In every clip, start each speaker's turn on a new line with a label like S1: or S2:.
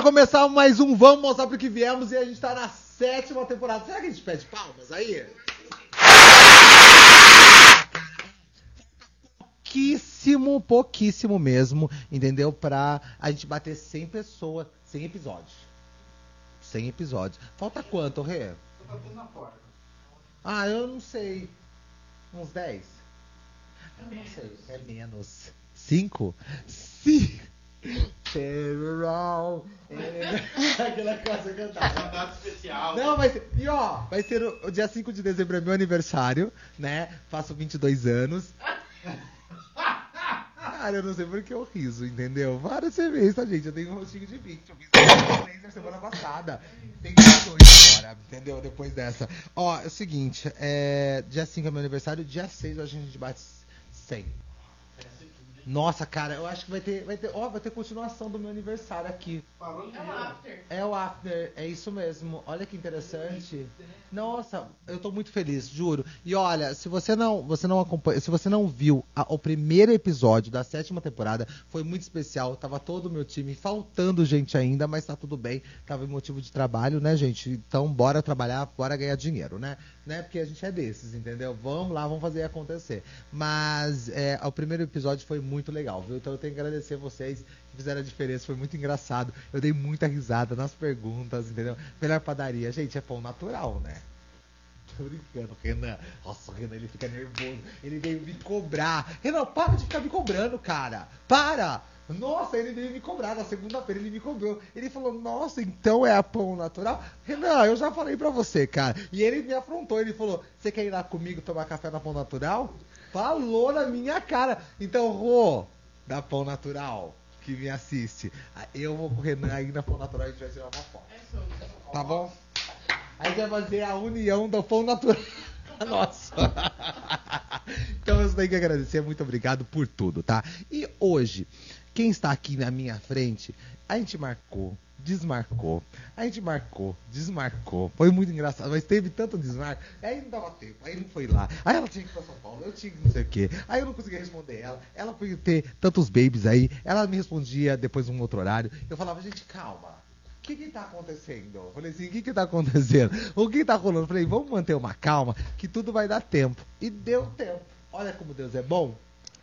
S1: Bora começar mais um Vamos Mostrar Pro Que Viemos e a gente tá na sétima temporada. Será que a gente pede palmas aí? Pouquíssimo, pouquíssimo mesmo, entendeu? Pra a gente bater 100 pessoas, 100 episódios. 100 episódios. Falta quanto, Rê?
S2: Tô batendo na porta.
S1: Ah, eu não sei. Uns 10? Eu não sei. É menos. 5? Sim. Terror. Aquela coisa eu tava.
S2: Mandado especial.
S1: Não, vai ser. E ó, vai ser o, o dia 5 de dezembro é meu aniversário, né? Faço 22 anos. Cara, eu não sei porque eu riso, entendeu? Várias cervejas, tá, gente? Eu tenho um rostinho de 20. Eu fiz laser semana passada. Tem 22 agora, entendeu? Depois dessa. Ó, é o seguinte, é... dia 5 é meu aniversário, dia 6 a gente bate 100. Nossa, cara, eu acho que vai ter, vai ter, ó, vai ter continuação do meu aniversário aqui.
S3: É o after.
S1: É o after, é isso mesmo. Olha que interessante. Nossa, eu tô muito feliz, juro. E olha, se você não, você não acompanha, se você não viu o primeiro episódio da sétima temporada, foi muito especial. Tava todo o meu time faltando gente ainda, mas tá tudo bem. Tava em motivo de trabalho, né, gente? Então bora trabalhar, bora ganhar dinheiro, né? né? Porque a gente é desses, entendeu? Vamos lá, vamos fazer acontecer. Mas é, o primeiro episódio foi muito legal, viu? Então eu tenho que agradecer vocês que fizeram a diferença, foi muito engraçado. Eu dei muita risada nas perguntas, entendeu? Melhor padaria, gente, é pão natural, né? Tô brincando, Renan. Nossa, o Renan, ele fica nervoso. Ele veio me cobrar. Renan, para de ficar me cobrando, cara. Para! Nossa, ele veio me cobrar. Na segunda-feira ele me cobrou. Ele falou, nossa, então é a pão natural? Renan, eu já falei pra você, cara. E ele me afrontou. Ele falou, você quer ir lá comigo tomar café na pão natural? Falou na minha cara. Então, Rô, da pão natural, que me assiste. Eu vou com o Renan aí na pão natural e a gente vai tirar uma foto.
S3: É.
S1: Tá bom? A gente vai fazer a união do pão natural. Nossa. Então eu tenho que agradecer, muito obrigado por tudo, tá? E hoje, quem está aqui na minha frente, a gente marcou, desmarcou, a gente marcou, desmarcou. Foi muito engraçado, mas teve tanto desmarque, aí não dava tempo, aí não foi lá. Aí ela tinha que ir pra São Paulo, eu tinha que não sei o quê. Aí eu não conseguia responder ela. Ela foi ter tantos babies aí, ela me respondia depois num outro horário. Eu falava, gente, calma. Que que tá acontecendo? Falei assim, o que que tá acontecendo? O que tá rolando? Falei, vamos manter uma calma, que tudo vai dar tempo. E deu tempo. Olha como Deus é bom.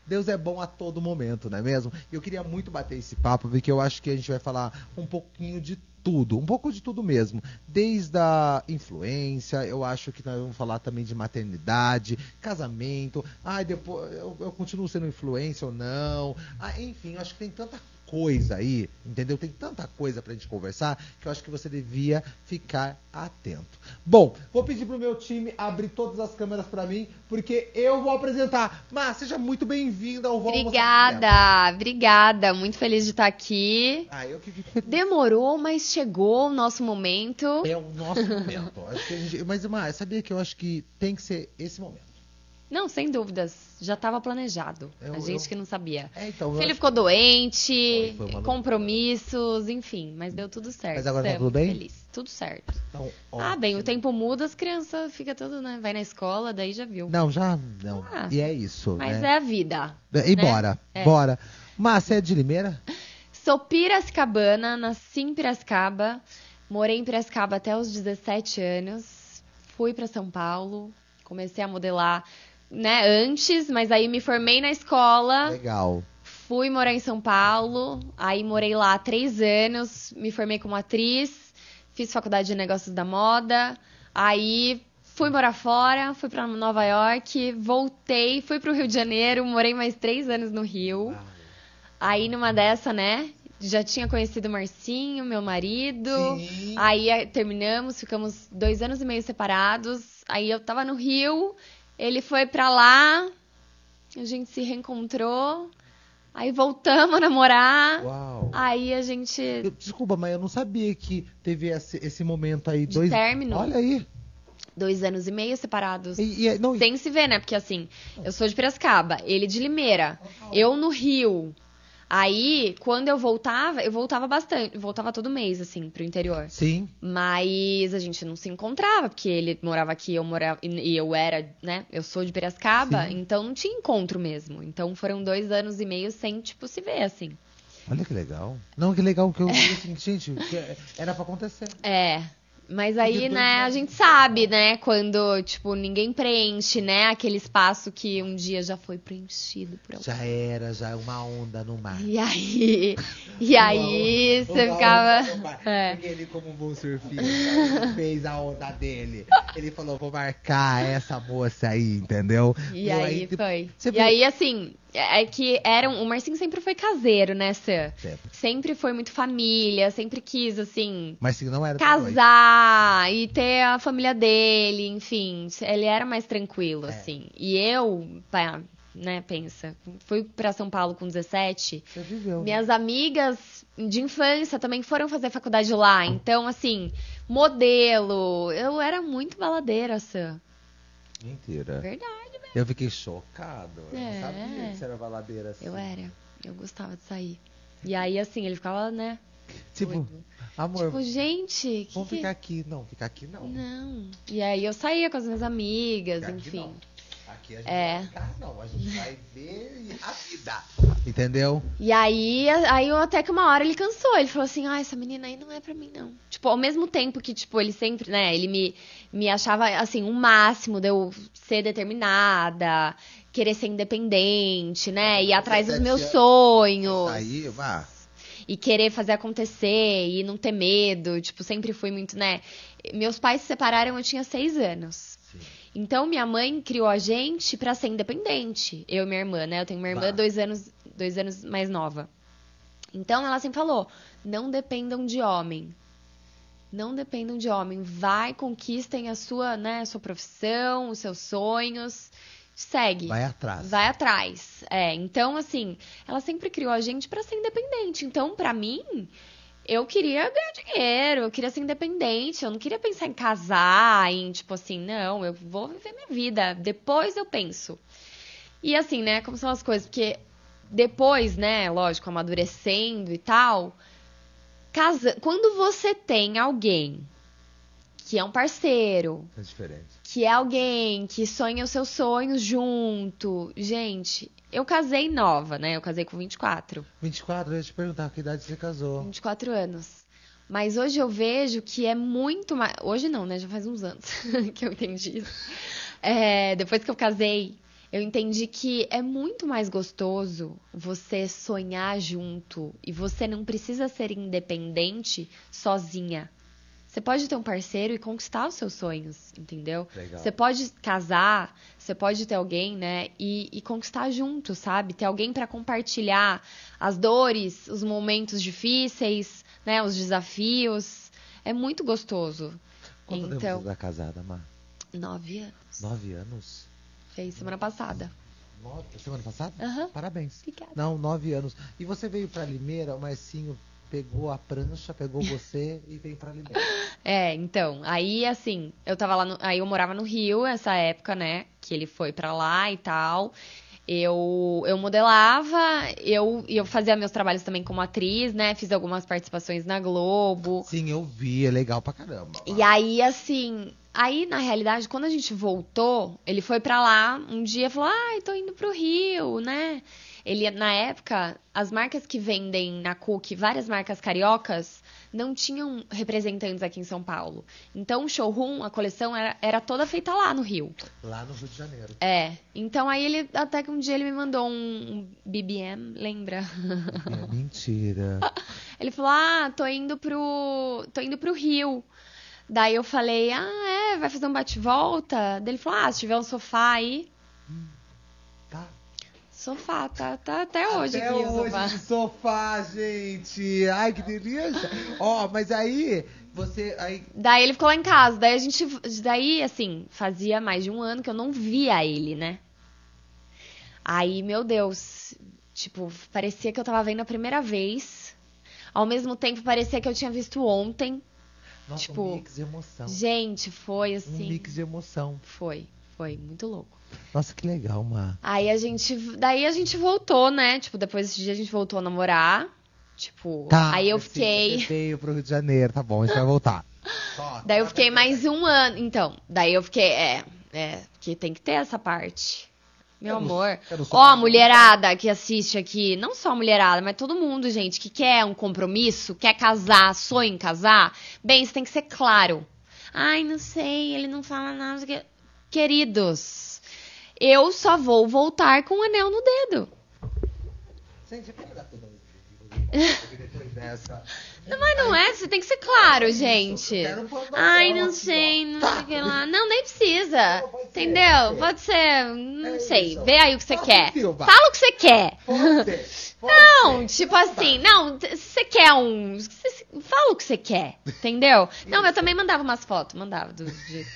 S1: Deus é bom a todo momento, não é mesmo? Eu queria muito bater esse papo, porque eu acho que a gente vai falar um pouquinho de tudo, um pouco de tudo mesmo. Desde a influência, eu acho que nós vamos falar também de maternidade, casamento. Ai, depois eu, eu continuo sendo influência ou não. Ah, enfim, eu acho que tem tanta coisa aí, entendeu? Tem tanta coisa pra gente conversar que eu acho que você devia ficar atento. Bom, vou pedir pro meu time abrir todas as câmeras pra mim, porque eu vou apresentar. Mas seja muito bem-vinda ao Vamos
S3: Obrigada, obrigada. Muito feliz de estar aqui.
S1: Ah, eu que.
S3: Demorou, mas chegou o nosso momento.
S1: É o nosso momento. Gente- Mas, Mar, sabia que eu acho que tem que ser esse momento.
S3: Não, sem dúvidas. Já estava planejado.
S1: Eu-
S3: a gente
S1: eu-
S3: que não sabia.
S1: É, então. Eu
S3: filho ficou doente,
S1: Foi, foi uma
S3: compromissos, enfim, mas deu tudo certo.
S1: Mas agora tá
S3: Estamos
S1: tudo bem?
S3: Feliz. Tudo certo.
S1: Então,
S3: Ah, bem, o tempo muda, as crianças ficam tudo, né? Vai na escola, daí já viu.
S1: Não, já não.
S3: Ah,
S1: e é isso.
S3: Mas
S1: né?
S3: é a vida.
S1: E
S3: né?
S1: bora,
S3: É.
S1: bora. Mas você é de Limeira?
S3: Sou Piracicabana, nasci em Piracicaba, morei em Piracicaba até os 17 anos, fui para São Paulo, comecei a modelar, né, antes, mas aí me formei na escola,
S1: Legal.
S3: fui morar em São Paulo, aí morei lá três anos, me formei como atriz, fiz faculdade de negócios da moda, aí fui morar fora, fui para Nova York, voltei, fui para o Rio de Janeiro, morei mais três anos no Rio. Aí numa dessa, né? Já tinha conhecido o Marcinho, meu marido.
S1: Sim.
S3: Aí eh, terminamos, ficamos dois anos e meio separados. Aí eu tava no Rio, ele foi pra lá, a gente se reencontrou. Aí voltamos a namorar.
S1: Uau.
S3: Aí a gente.
S1: Eu- desculpa, mas eu não sabia que teve esse, esse momento aí.
S3: De
S1: dois...
S3: término.
S1: Olha aí.
S3: Dois anos e meio separados.
S1: E, e- não, e-
S3: Sem se ver, né? Porque assim, eu sou de Piracicaba, ele de Limeira, eu no Rio. Aí, quando eu voltava, eu voltava bastante, voltava todo mês, assim, pro interior.
S1: Sim.
S3: Mas a gente não se encontrava, porque ele morava aqui, eu morava, e eu era, né? Eu sou de Piracicaba,
S1: Sim.
S3: então não tinha encontro mesmo. Então foram dois anos e meio sem, tipo, se ver, assim.
S1: Olha que legal. Não, que legal que eu assim, gente, que era pra acontecer.
S3: É. Mas aí, né, a gente sabe, né, quando, tipo, ninguém preenche, né, aquele espaço que um dia já foi preenchido por alguém.
S1: Já era, já uma onda no mar.
S3: E aí, e aí
S1: Uma
S3: você
S1: onda
S3: ficava. É.
S1: Porque ele, como um bom surfista, fez a onda dele. Ele falou, vou marcar essa moça aí, entendeu?
S3: E
S1: Meu,
S3: aí
S1: tipo,
S3: foi.
S1: você
S3: E aí, assim, é que era um, o Marcinho sempre foi caseiro, né, Sam?
S1: Sempre.
S3: Sempre foi muito família, sempre quis, assim,
S1: Mas se não era
S3: casar e ter a família dele, enfim. Ele era mais tranquilo,
S1: É.
S3: assim. E eu, pá, né, pensa, fui pra São Paulo com 17.
S1: Você viveu. né?
S3: Minhas amigas de infância também foram fazer faculdade lá. Então, assim, modelo. Eu era muito baladeira, Sam.
S1: Mentira.
S3: Verdade.
S1: Eu fiquei chocado. Eu
S3: É.
S1: não sabia que você era baladeira assim.
S3: Eu era. Eu gostava de sair. E aí, assim, ele ficava, né?
S1: Tipo,
S3: doido.
S1: amor,
S3: Tipo, gente, que
S1: vamos
S3: que...
S1: ficar aqui. Não, ficar aqui não.
S3: Não. E aí eu saía com as minhas amigas,
S1: Ficar
S3: enfim.
S1: Aqui a gente
S3: É.
S1: não vai ficar, não. A gente vai ver a vida. Entendeu?
S3: E aí, aí eu até que uma hora ele cansou. Ele falou assim, ah, essa menina aí não é pra mim, não. Tipo, ao mesmo tempo que, tipo, ele sempre, né, ele me, me achava, assim, o máximo de eu ser determinada, querer ser independente, né, ir atrás dos
S1: 17
S3: meus sonhos.
S1: Aí, vá.
S3: e querer fazer acontecer e não ter medo. Tipo, sempre fui muito, né? Meus pais se separaram, eu tinha seis anos. Então, minha mãe criou a gente pra ser independente. Eu e minha irmã, né? Eu tenho uma irmã
S1: Bah.
S3: dois anos, dois anos mais nova. Então, ela sempre falou: não dependam de homem. Não dependam de homem. Vai, conquistem a sua, né, a sua profissão, os seus sonhos. Segue.
S1: Vai atrás.
S3: Vai atrás. É, então assim, ela sempre criou a gente pra ser independente. Então, pra mim, eu queria ganhar dinheiro, eu queria ser independente, eu não queria pensar em casar, em tipo assim, não, eu vou viver minha vida, depois eu penso. E assim, né, como são as coisas, porque depois, né, lógico, amadurecendo e tal, casa, quando você tem alguém que é um parceiro,
S1: É diferente.
S3: que é alguém que sonha os seus sonhos junto. Gente, eu casei nova, né? Eu casei com 24,
S1: 24, eu ia te perguntar que idade você casou.
S3: 24 anos. Mas hoje eu vejo que é muito mais. Hoje não, né? Já faz uns anos que eu entendi isso. É, depois que eu casei, eu entendi que é muito mais gostoso você sonhar junto e você não precisa ser independente sozinha. Você pode ter um parceiro e conquistar os seus sonhos, entendeu?
S1: Legal.
S3: Você pode casar, você pode ter alguém, né? E, e conquistar junto, sabe? Ter alguém pra compartilhar as dores, os momentos difíceis, né? Os desafios. É muito gostoso.
S1: Quanto tempo
S3: então,
S1: você tá casada, Mar?
S3: nove anos.
S1: Nove anos?
S3: Fez semana passada.
S1: Nove... Semana passada?
S3: Aham.
S1: Parabéns.
S3: Obrigada.
S1: Não, nove anos. E você veio pra Limeira, o Marcinho pegou a prancha, pegou você e veio pra Limeira.
S3: É, então, aí assim, eu tava lá, no, aí eu morava no Rio essa época, né, que ele foi pra lá e tal. Eu, eu modelava, eu, eu fazia meus trabalhos também como atriz, né, fiz algumas participações na Globo.
S1: Sim, eu vi, é legal pra caramba.
S3: E aí, assim, aí na realidade, quando a gente voltou, ele foi pra lá um dia e falou: ai, tô indo pro Rio, né? Ele, na época, as marcas que vendem na Cook, várias marcas cariocas, não tinham representantes aqui em São Paulo. Então, o showroom, a coleção, era, era toda feita lá no Rio.
S1: Lá no Rio de Janeiro.
S3: É. Então, aí ele, até que um dia ele me mandou um, BBM, lembra?
S1: É, mentira.
S3: Ele falou: Ah, tô indo pro. tô indo pro Rio. Daí eu falei, ah, é, vai fazer um bate-volta? Daí ele falou, ah, se tiver um sofá aí. Sofá, tá, tá até hoje
S1: Até
S3: aqui
S1: hoje
S3: sofá.
S1: de sofá, gente. Ai, que delícia. Ó, mas aí, você... Aí,
S3: Daí ele ficou lá em casa. Daí a gente. Daí, assim, fazia mais de um ano que eu não via ele, né? Aí, meu Deus. Tipo, parecia que eu tava vendo a primeira vez. Ao mesmo tempo, parecia que eu tinha visto ontem.
S1: nossa,
S3: Tipo,
S1: um mix de emoção.
S3: Gente, foi
S1: Um
S3: assim.
S1: mix de emoção.
S3: Foi, foi muito louco.
S1: Nossa, que legal, Mar.
S3: Aí a gente. Daí a gente voltou, né? Tipo, depois desse dia a gente voltou a namorar. Tipo,
S1: Tá.
S3: aí eu fiquei.
S1: Você veio pro Rio de Janeiro, tá bom, a gente vai voltar. Só,
S3: Daí eu fiquei mais um ano. Então, daí eu fiquei. É, é, que tem que ter essa parte. Meu
S1: Eu
S3: amor. Ó, a
S1: mais-
S3: mulherada que assiste aqui, não só a mulherada, mas todo mundo, gente, que quer um compromisso, quer casar, sonha em casar, bem, isso tem que ser claro. Ai, não sei, ele não fala nada. que- Queridos, eu só vou voltar com o anel no dedo.
S1: Gente, vamos dar toda depois dessa.
S3: Não, mas não é, você tem que ser claro, gente. Ai, não sei, não sei o que lá. Não, nem precisa. Entendeu?
S1: pode
S3: ser, não
S1: É
S3: sei. Vê aí o que você quer. Fala o que você quer. Não, tipo assim, não, se você quer um. Fala o que você quer, entendeu? Não, eu também mandava umas fotos, mandava do jeito.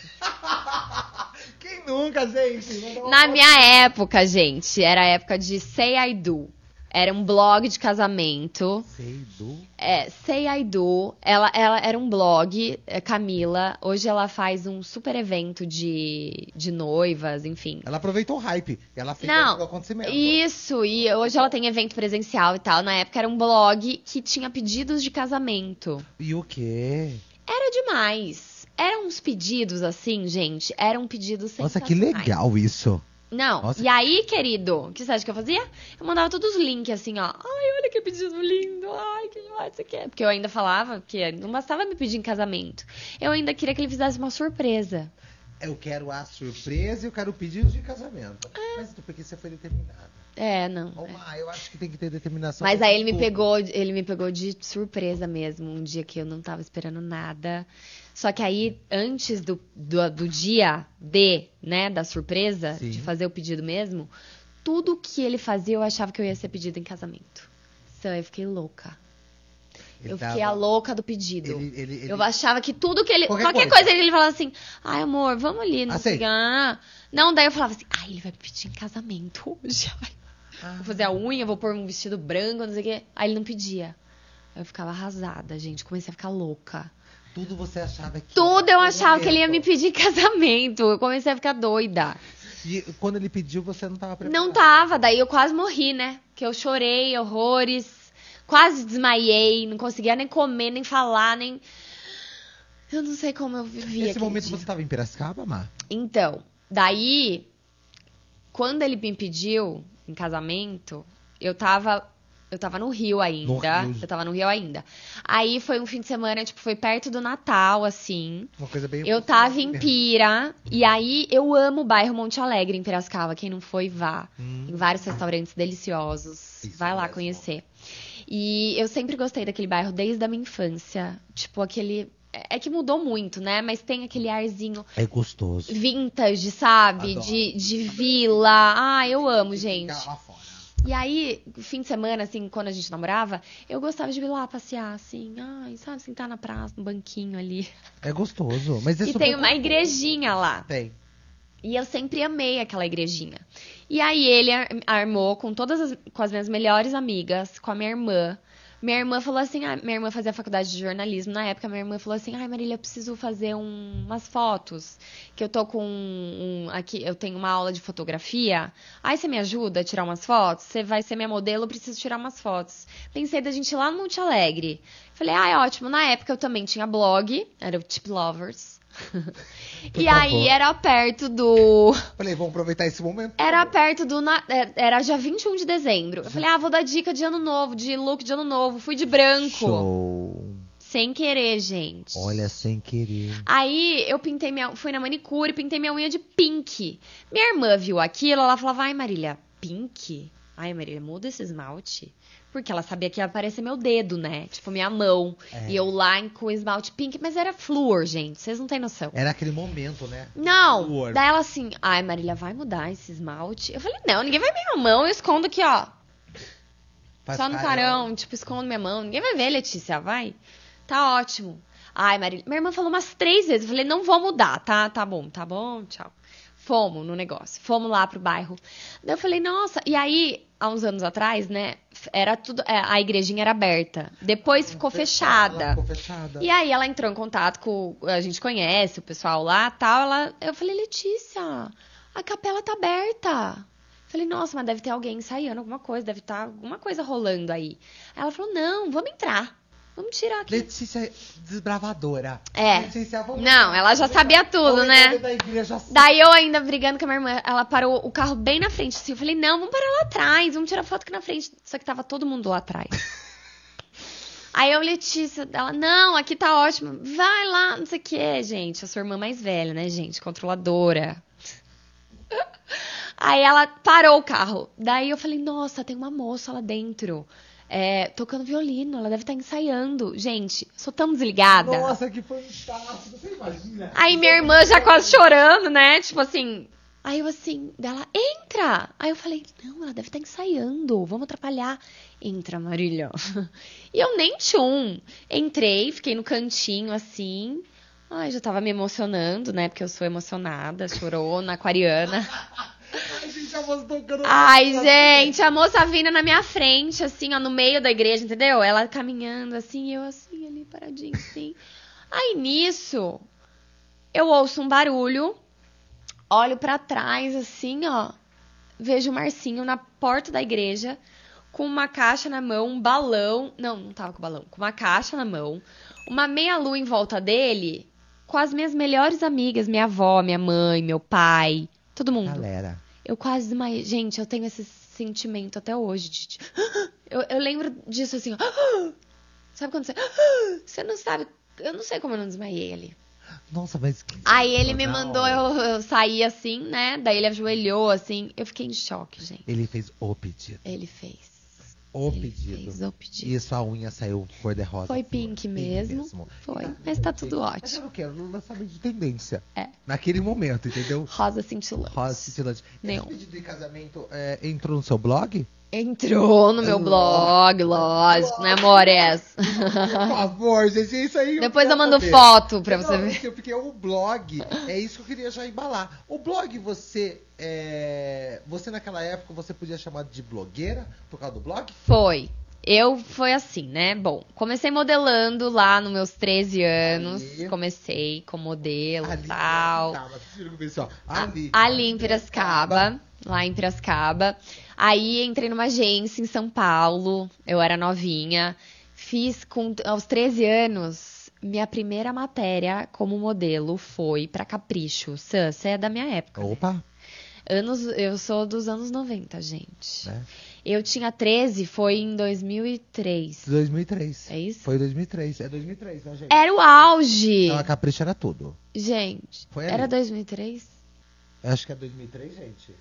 S1: Quem nunca, gente?
S3: Na minha época, gente, era a época de Say I Do. Era um blog de casamento.
S1: Sei do.
S3: É, Say I Do. Ela, ela era um blog, é, Camila. Hoje ela faz um super evento de, de noivas, enfim.
S1: Ela aproveitou o hype. Ela fez
S3: Não,
S1: o acontecimento.
S3: Isso, e hoje ela tem evento presencial e tal. Na época era um blog que tinha pedidos de casamento.
S1: E o quê?
S3: Era demais. Eram uns pedidos assim, gente. Eram pedidos
S1: Nossa, que legal isso.
S3: Não,
S1: Nossa.
S3: e aí, querido, o que você acha que eu fazia? Eu mandava todos os links assim, ó. Ai, olha que pedido lindo. Ai, que demais você quer. Porque eu ainda falava que não bastava me pedir em casamento. Eu ainda queria que ele fizesse uma surpresa.
S1: Eu quero a surpresa e eu quero o pedido de casamento. Mas porque você foi determinada.
S3: É, não. É.
S1: Eu acho que tem que ter determinação.
S3: Mas aí ele me pegou, ele me pegou de surpresa mesmo, um dia que eu não tava esperando nada. Só que aí, antes do, do, do dia D, né, da surpresa,
S1: Sim.
S3: de fazer o pedido mesmo, tudo que ele fazia eu achava que eu ia ser pedido em casamento. Então eu fiquei louca.
S1: Ele
S3: eu fiquei a louca do pedido.
S1: Ele, ele.
S3: Eu achava que tudo que ele.
S1: Qualquer
S3: Qualquer,
S1: coisa.
S3: coisa. ele falava assim, ai amor, vamos ali, não sei o
S1: Aceita.
S3: que. ah." Não, daí eu falava assim, ai, ele vai me pedir em casamento hoje.
S1: Ah,
S3: Vou fazer a unha, vou pôr um vestido branco, não sei o quê. Aí ele não pedia. Eu ficava arrasada, gente. Comecei a ficar louca.
S1: Tudo você achava que.
S3: Tudo eu achava que ele ia me pedir casamento. Eu comecei a ficar doida.
S1: E quando ele pediu, você não tava preparado.
S3: Não tava, daí eu quase morri, né? Que eu chorei horrores. Quase desmaiei. Não conseguia nem comer, nem falar, nem. Eu não sei como eu vivia.
S1: Nesse momento
S3: dia.
S1: você tava em Piracicaba, Má?
S3: Então, daí, quando ele me pediu em casamento, eu tava. Eu tava no Rio ainda.
S1: Rio.
S3: Eu tava no Rio ainda. Aí foi um fim de semana, tipo, foi perto do Natal, assim.
S1: Uma coisa bem.
S3: Eu tava em Pira. E aí eu amo o bairro Monte Alegre, em Piracicaba. Quem não foi, vá.
S1: Hum.
S3: Em vários restaurantes deliciosos.
S1: Isso
S3: Vai lá
S1: mesmo.
S3: conhecer. E eu sempre gostei daquele bairro desde a minha infância. Tipo, aquele. É que mudou muito, né? Mas tem aquele arzinho
S1: É gostoso.
S3: vintage, sabe?
S1: Adoro.
S3: De, de vila. Ah, eu amo, gente.
S1: Ficar lá fora.
S3: E aí, fim de semana, assim, quando a gente namorava, eu gostava de ir lá passear, assim. Ai, sabe, sentar na praça, no banquinho ali.
S1: É gostoso. Mas é
S3: E tem uma
S1: gostoso.
S3: igrejinha lá.
S1: Tem.
S3: E eu sempre amei aquela igrejinha. E aí ele ar- armou com todas as, com as minhas melhores amigas, com a minha irmã. Minha irmã falou assim, ah, minha irmã fazia faculdade de jornalismo na época, minha irmã falou assim, ai Marília, eu preciso fazer um- umas fotos, que eu tô com um, aqui, eu tenho uma aula de fotografia, aí você me ajuda a tirar umas fotos? Você vai ser minha modelo, eu preciso tirar umas fotos. Pensei da gente ir lá no Monte Alegre. Falei, ai, ótimo, na época eu também tinha blog, era o Tip Lovers. e
S1: favor.
S3: aí era perto do...
S1: Falei, vamos aproveitar esse momento.
S3: Era perto do. na- é, Era dia 21 de dezembro. Eu falei, ah, vou dar dica de ano novo, de look de ano novo. Fui de branco.
S1: Show.
S3: Sem querer, gente.
S1: Olha, sem querer.
S3: Aí eu pintei minha. Fui na manicure, pintei minha unha de pink. Minha irmã viu aquilo, ela falava, ai, Marília, pink? Ai, Marília, muda esse esmalte. Porque ela sabia que ia aparecer meu dedo, né? Tipo, minha mão.
S1: É.
S3: E eu lá em- com esmalte pink, mas era flúor, gente. Vocês não têm noção.
S1: Era aquele momento, né?
S3: Não.
S1: Flúor.
S3: Daí ela assim, ai, Marília, vai mudar esse esmalte? Eu falei, não, ninguém vai ver minha mão, eu escondo aqui, ó.
S1: Faz
S3: só no carão, tipo, escondo minha mão. Ninguém vai ver, Letícia, vai. Tá ótimo. Ai, Marília. Minha irmã falou umas três vezes. Eu falei, não vou mudar, tá? Tá bom, tá bom, tchau. Fomos no negócio, fomos lá pro bairro. Daí eu falei, nossa, e aí, há uns anos atrás, né, era tudo, é, a igrejinha era aberta. Depois ficou fechada.
S1: Ficou fechada.
S3: E aí ela entrou em contato com. A gente conhece o pessoal lá tal. Ela, eu falei, Letícia, a capela tá aberta. Falei, nossa, mas deve ter alguém ensaiando alguma coisa, deve estar alguma coisa rolando aí. Aí ela falou, não, vamos entrar. Vamos tirar aqui.
S1: Letícia desbravadora.
S3: É.
S1: Letícia, vamos
S3: Não, ela já sabia tudo, né? Daí eu ainda brigando com a minha irmã, ela parou o carro bem na frente, assim. Eu falei, não, vamos parar lá atrás, vamos tirar foto aqui na frente. Só que tava todo mundo lá atrás. Aí eu, Letícia, ela, não, aqui tá ótimo. Vai lá, não sei o que, gente. A sua irmã mais velha, né, gente? Controladora. Aí ela parou o carro. Daí eu falei, nossa, tem uma moça lá dentro. É, tocando violino, ela deve estar ensaiando. Gente, sou tão desligada.
S1: Nossa, que fantástico. Você imagina?
S3: Aí minha irmã já quase chorando, né? Tipo assim. Aí eu assim, dela, entra! Aí eu falei, não, ela deve estar ensaiando, vamos atrapalhar. Entra, Marília. E eu nem tchum. Entrei, fiquei no cantinho assim. Ai, já tava me emocionando, né? Porque eu sou emocionada, chorona, aquariana.
S1: Ai, gente, a moça tocando.
S3: Ai, gente, a moça vindo na minha frente, assim, ó, no meio da igreja, entendeu? Ela caminhando assim, eu assim, ali paradinho, assim. Aí nisso, eu ouço um barulho, olho pra trás, assim, ó, vejo o Marcinho na porta da igreja, com uma caixa na mão, um balão. Não, não tava com balão, com uma caixa na mão, uma meia-lua em volta dele, com as minhas melhores amigas, minha avó, minha mãe, meu pai, todo mundo.
S1: Galera.
S3: Eu quase desmaiei. Gente, eu tenho esse sentimento até hoje. De, eu, eu lembro disso assim. ó. Sabe quando você. Você não sabe. Eu não sei como eu não desmaiei ali.
S1: Nossa, mas. que
S3: Aí ele me mandou eu, eu sair assim, né? Daí ele ajoelhou assim. Eu fiquei em choque, gente.
S1: Ele fez o pedido.
S3: Ele fez.
S1: O pedido.
S3: o pedido.
S1: E sua unha saiu cor de rosa.
S3: Foi
S1: flor.
S3: pink mesmo. Foi. Mas tá tudo
S1: Mas
S3: ótimo.
S1: eu não quero lançamento de tendência.
S3: É.
S1: Naquele momento, entendeu?
S3: Rosa cintilante.
S1: Rosa cintilante.
S3: Nenhum.
S1: Esse pedido de casamento é, entrou no seu blog?
S3: Entrou no meu blog, lógico, né, amores?
S1: Por favor, gente, é isso aí.
S3: Depois eu
S1: quero
S3: mando
S1: saber.
S3: foto pra você
S1: Não,
S3: ver.
S1: porque- o blog, é isso que eu queria já embalar. O blog, você. é, Você naquela época você podia chamar de blogueira por causa do blog?
S3: Foi. Eu foi assim, né? Bom, comecei modelando lá nos meus 13 anos.
S1: Ali.
S3: Comecei com modelo e
S1: Ali,
S3: tal.
S1: Tava, vocês viram que eu pensei, ó,
S3: A-
S1: ali.
S3: Ali em Piracicaba. Lá em Piracicaba. Aí entrei numa agência em São Paulo. Eu era novinha. Fiz com aos 13 anos. Minha primeira matéria como modelo foi pra Capricho. Sam, você é da minha época.
S1: Opa,
S3: Anos, eu sou dos anos 90, gente.
S1: né?
S3: Eu tinha 13, foi em 2003.
S1: 2003.
S3: É isso?
S1: Foi 2003. É 2003, né, gente?
S3: Era o auge.
S1: Então a Capricha era tudo.
S3: Gente,
S1: Foi ali.
S3: era 2003?
S1: Eu acho que é 2003, gente.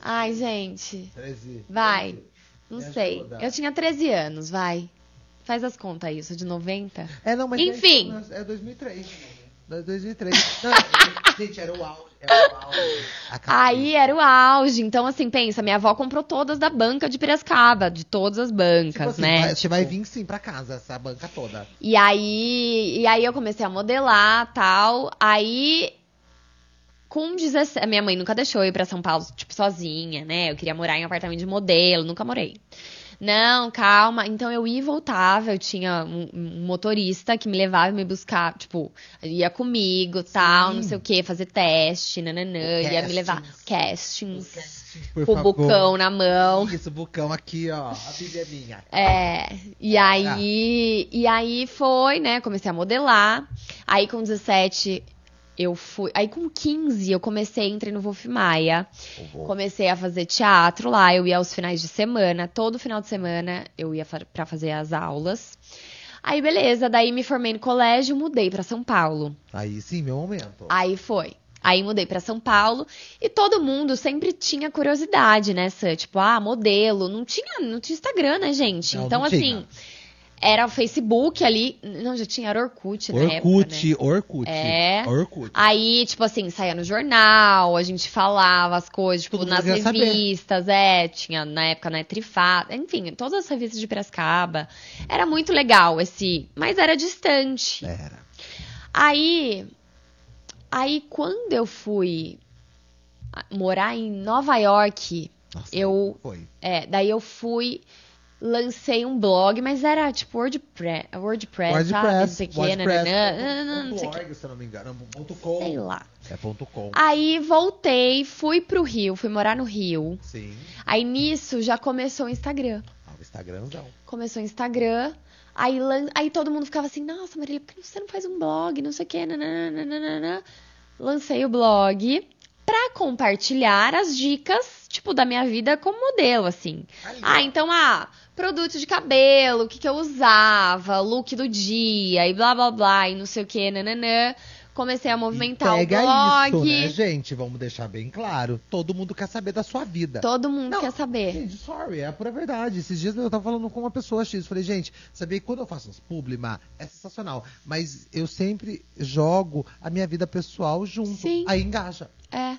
S3: Ai, gente.
S1: 13.
S3: Vai.
S1: 13.
S3: Não
S1: Me
S3: sei.
S1: ajuda.
S3: Eu tinha 13 anos, vai. Faz as contas sou de 90.
S1: É, não, mas
S3: Enfim.
S1: É 2003. É 2003. Não, é- gente, era o auge. Era o auge.
S3: Aí era o auge. Então, assim, pensa, minha avó comprou todas da banca de Piracicaba, de todas as bancas,
S1: Tipo assim,
S3: né?
S1: vai, você vai vir sim pra casa, essa banca toda.
S3: E aí, e aí eu comecei a modelar tal. Aí, com 17. Minha mãe nunca deixou eu ir pra São Paulo, tipo, sozinha, né? Eu queria morar em apartamento de modelo, nunca morei. Não, calma. Então eu ia e voltava. Eu tinha um, um motorista que me levava e me buscava, tipo, ia comigo, tal, não sei o que, fazer teste, nananã, ia me levar castings,
S1: Por
S3: com o bucão na mão.
S1: Isso, bucão aqui, ó. A Bíblia é minha.
S3: É, e aí, e aí foi, né? Comecei a modelar. Aí com 17 eu fui. Aí com 15 eu comecei, entrei no Wolf Maia. Comecei a fazer teatro lá. Eu ia aos finais de semana, todo final de semana eu ia pra fazer as aulas. Aí beleza, daí me formei no colégio, mudei pra São Paulo.
S1: Aí sim, meu momento.
S3: Aí foi. Aí mudei pra São Paulo e todo mundo sempre tinha curiosidade, né, Sam? Tipo, ah, modelo. Não tinha, não tinha Instagram, né, gente?
S1: Não,
S3: então,
S1: não
S3: assim,
S1: tinha.
S3: Era o Facebook ali. Não, já tinha era Orkut na época,
S1: Orkut,
S3: né?
S1: Orkut.
S3: É.
S1: Orkut.
S3: Aí, tipo assim, saía no jornal, a gente falava as coisas, tipo, nas
S1: queria saber.
S3: revistas, é, tinha na época, né, Trifada, enfim, todas as revistas de Piracicaba. Era muito legal esse, mas era distante.
S1: Era.
S3: Aí, aí quando eu fui morar em Nova York,
S1: Nossa,
S3: Eu-
S1: Foi.
S3: é, daí eu fui, lancei um blog, mas era tipo WordPress, WordPress, sabe? Não sei o
S1: WordPress.
S3: nananã, não sei.
S1: .org, se eu não me engano. Ponto .com.
S3: Sei lá.
S1: É ponto .com.
S3: Aí voltei, fui pro Rio, fui morar no Rio.
S1: Sim.
S3: Aí nisso já começou o Instagram.
S1: Ah, o Instagramzão.
S3: Começou o Instagram. Aí, aí todo mundo ficava assim, nossa, Marília, por que você não faz um blog? Não sei o que, nananana. Lancei o blog pra compartilhar as dicas, tipo, da minha vida como modelo, assim.
S1: Aí,
S3: Ah, então, ah, produto de cabelo, o que, que eu usava, look do dia, e blá blá blá, e não sei o que, nananã. Comecei a movimentar o blog.
S1: isso, né, gente? Vamos deixar bem claro. Todo mundo quer saber da sua vida.
S3: Todo mundo
S1: Não,
S3: quer saber.
S1: Gente, sorry, é a pura verdade. Esses dias eu tava falando com uma pessoa X. Falei, gente, sabia que quando eu faço uns publi, Má, é sensacional. Mas eu sempre jogo a minha vida pessoal junto.
S3: Sim.
S1: Aí engaja.
S3: É.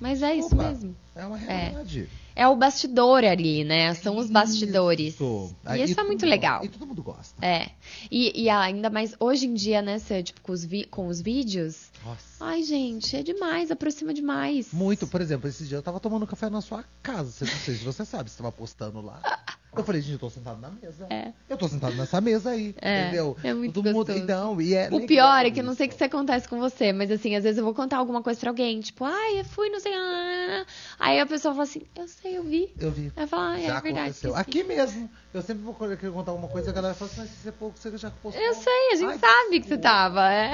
S3: Mas é isso
S1: Opa,
S3: mesmo.
S1: É uma realidade.
S3: É o bastidor ali, né? São os bastidores.
S1: Isso.
S3: E isso é
S1: todo
S3: muito legal.
S1: E todo mundo gosta.
S3: É. E, e ainda mais hoje em dia, né, Sam, tipo, com os, vi- com os vídeos.
S1: Nossa.
S3: Ai, gente, é demais, aproxima demais.
S1: Muito, por exemplo, esse dia eu tava tomando café na sua casa. Você- Não sei se você sabe, você tava postando lá. Eu falei, gente, eu tô sentado na mesa.
S3: É.
S1: Eu tô sentado nessa mesa aí.
S3: É,
S1: entendeu?
S3: é muito
S1: Todo mundo-. Então, e é
S3: O pior é que eu não sei
S1: isso.
S3: que isso acontece com você, mas assim, às vezes eu vou contar alguma coisa pra alguém, tipo, ai, eu fui, não sei. ah, Aí a pessoa fala assim, eu sei, eu vi.
S1: Eu vi.
S3: Eu falo, ah, é verdade.
S1: aconteceu. Aqui mesmo. Eu sempre vou contar alguma coisa e a galera fala assim, mas isso é pouco, você já postou.
S3: Eu sei, a gente
S1: Ai,
S3: sabe que você tava, é.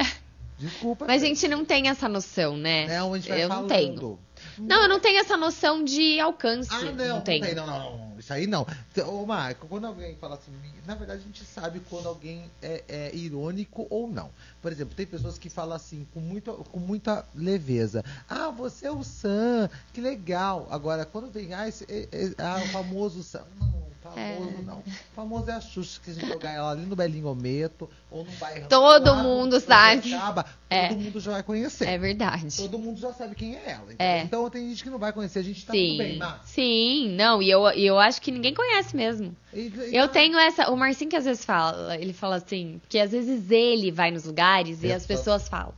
S1: Desculpa.
S3: Mas a gente não tem essa noção, né?
S1: Não, a gente vai
S3: eu não
S1: falando.
S3: tenho. Não, eu não tenho essa noção de alcance.
S1: Ah, não,
S3: não
S1: não,
S3: tenho.
S1: tem, não, não, não. Isso aí não. Ô, Marco, quando alguém fala assim, na verdade a gente sabe quando alguém é, é irônico ou não. Por exemplo, tem pessoas que falam assim, com muita, com muita leveza. Ah, você é o Sam, que legal. Agora, quando vem, ah, esse, é, é, ah, o famoso Sam. Não, famoso
S3: É.
S1: não. Famoso é a Xuxa, que a gente jogar ela ali no Belingometo ou no bairro.
S3: Todo
S1: lá,
S3: mundo sabe.
S1: Sorocaba,
S3: É.
S1: Todo mundo já vai conhecer.
S3: É verdade.
S1: Todo mundo já sabe quem é ela. entendeu?
S3: É.
S1: Então tem gente que não vai conhecer, a gente tá
S3: Sim,
S1: tudo bem, Mar.
S3: sim, não, e eu, e eu acho que ninguém conhece mesmo.
S1: E- e-
S3: Eu tenho essa. O Marcinho que às vezes fala, ele fala assim, porque às vezes ele vai nos lugares e as pessoas falam.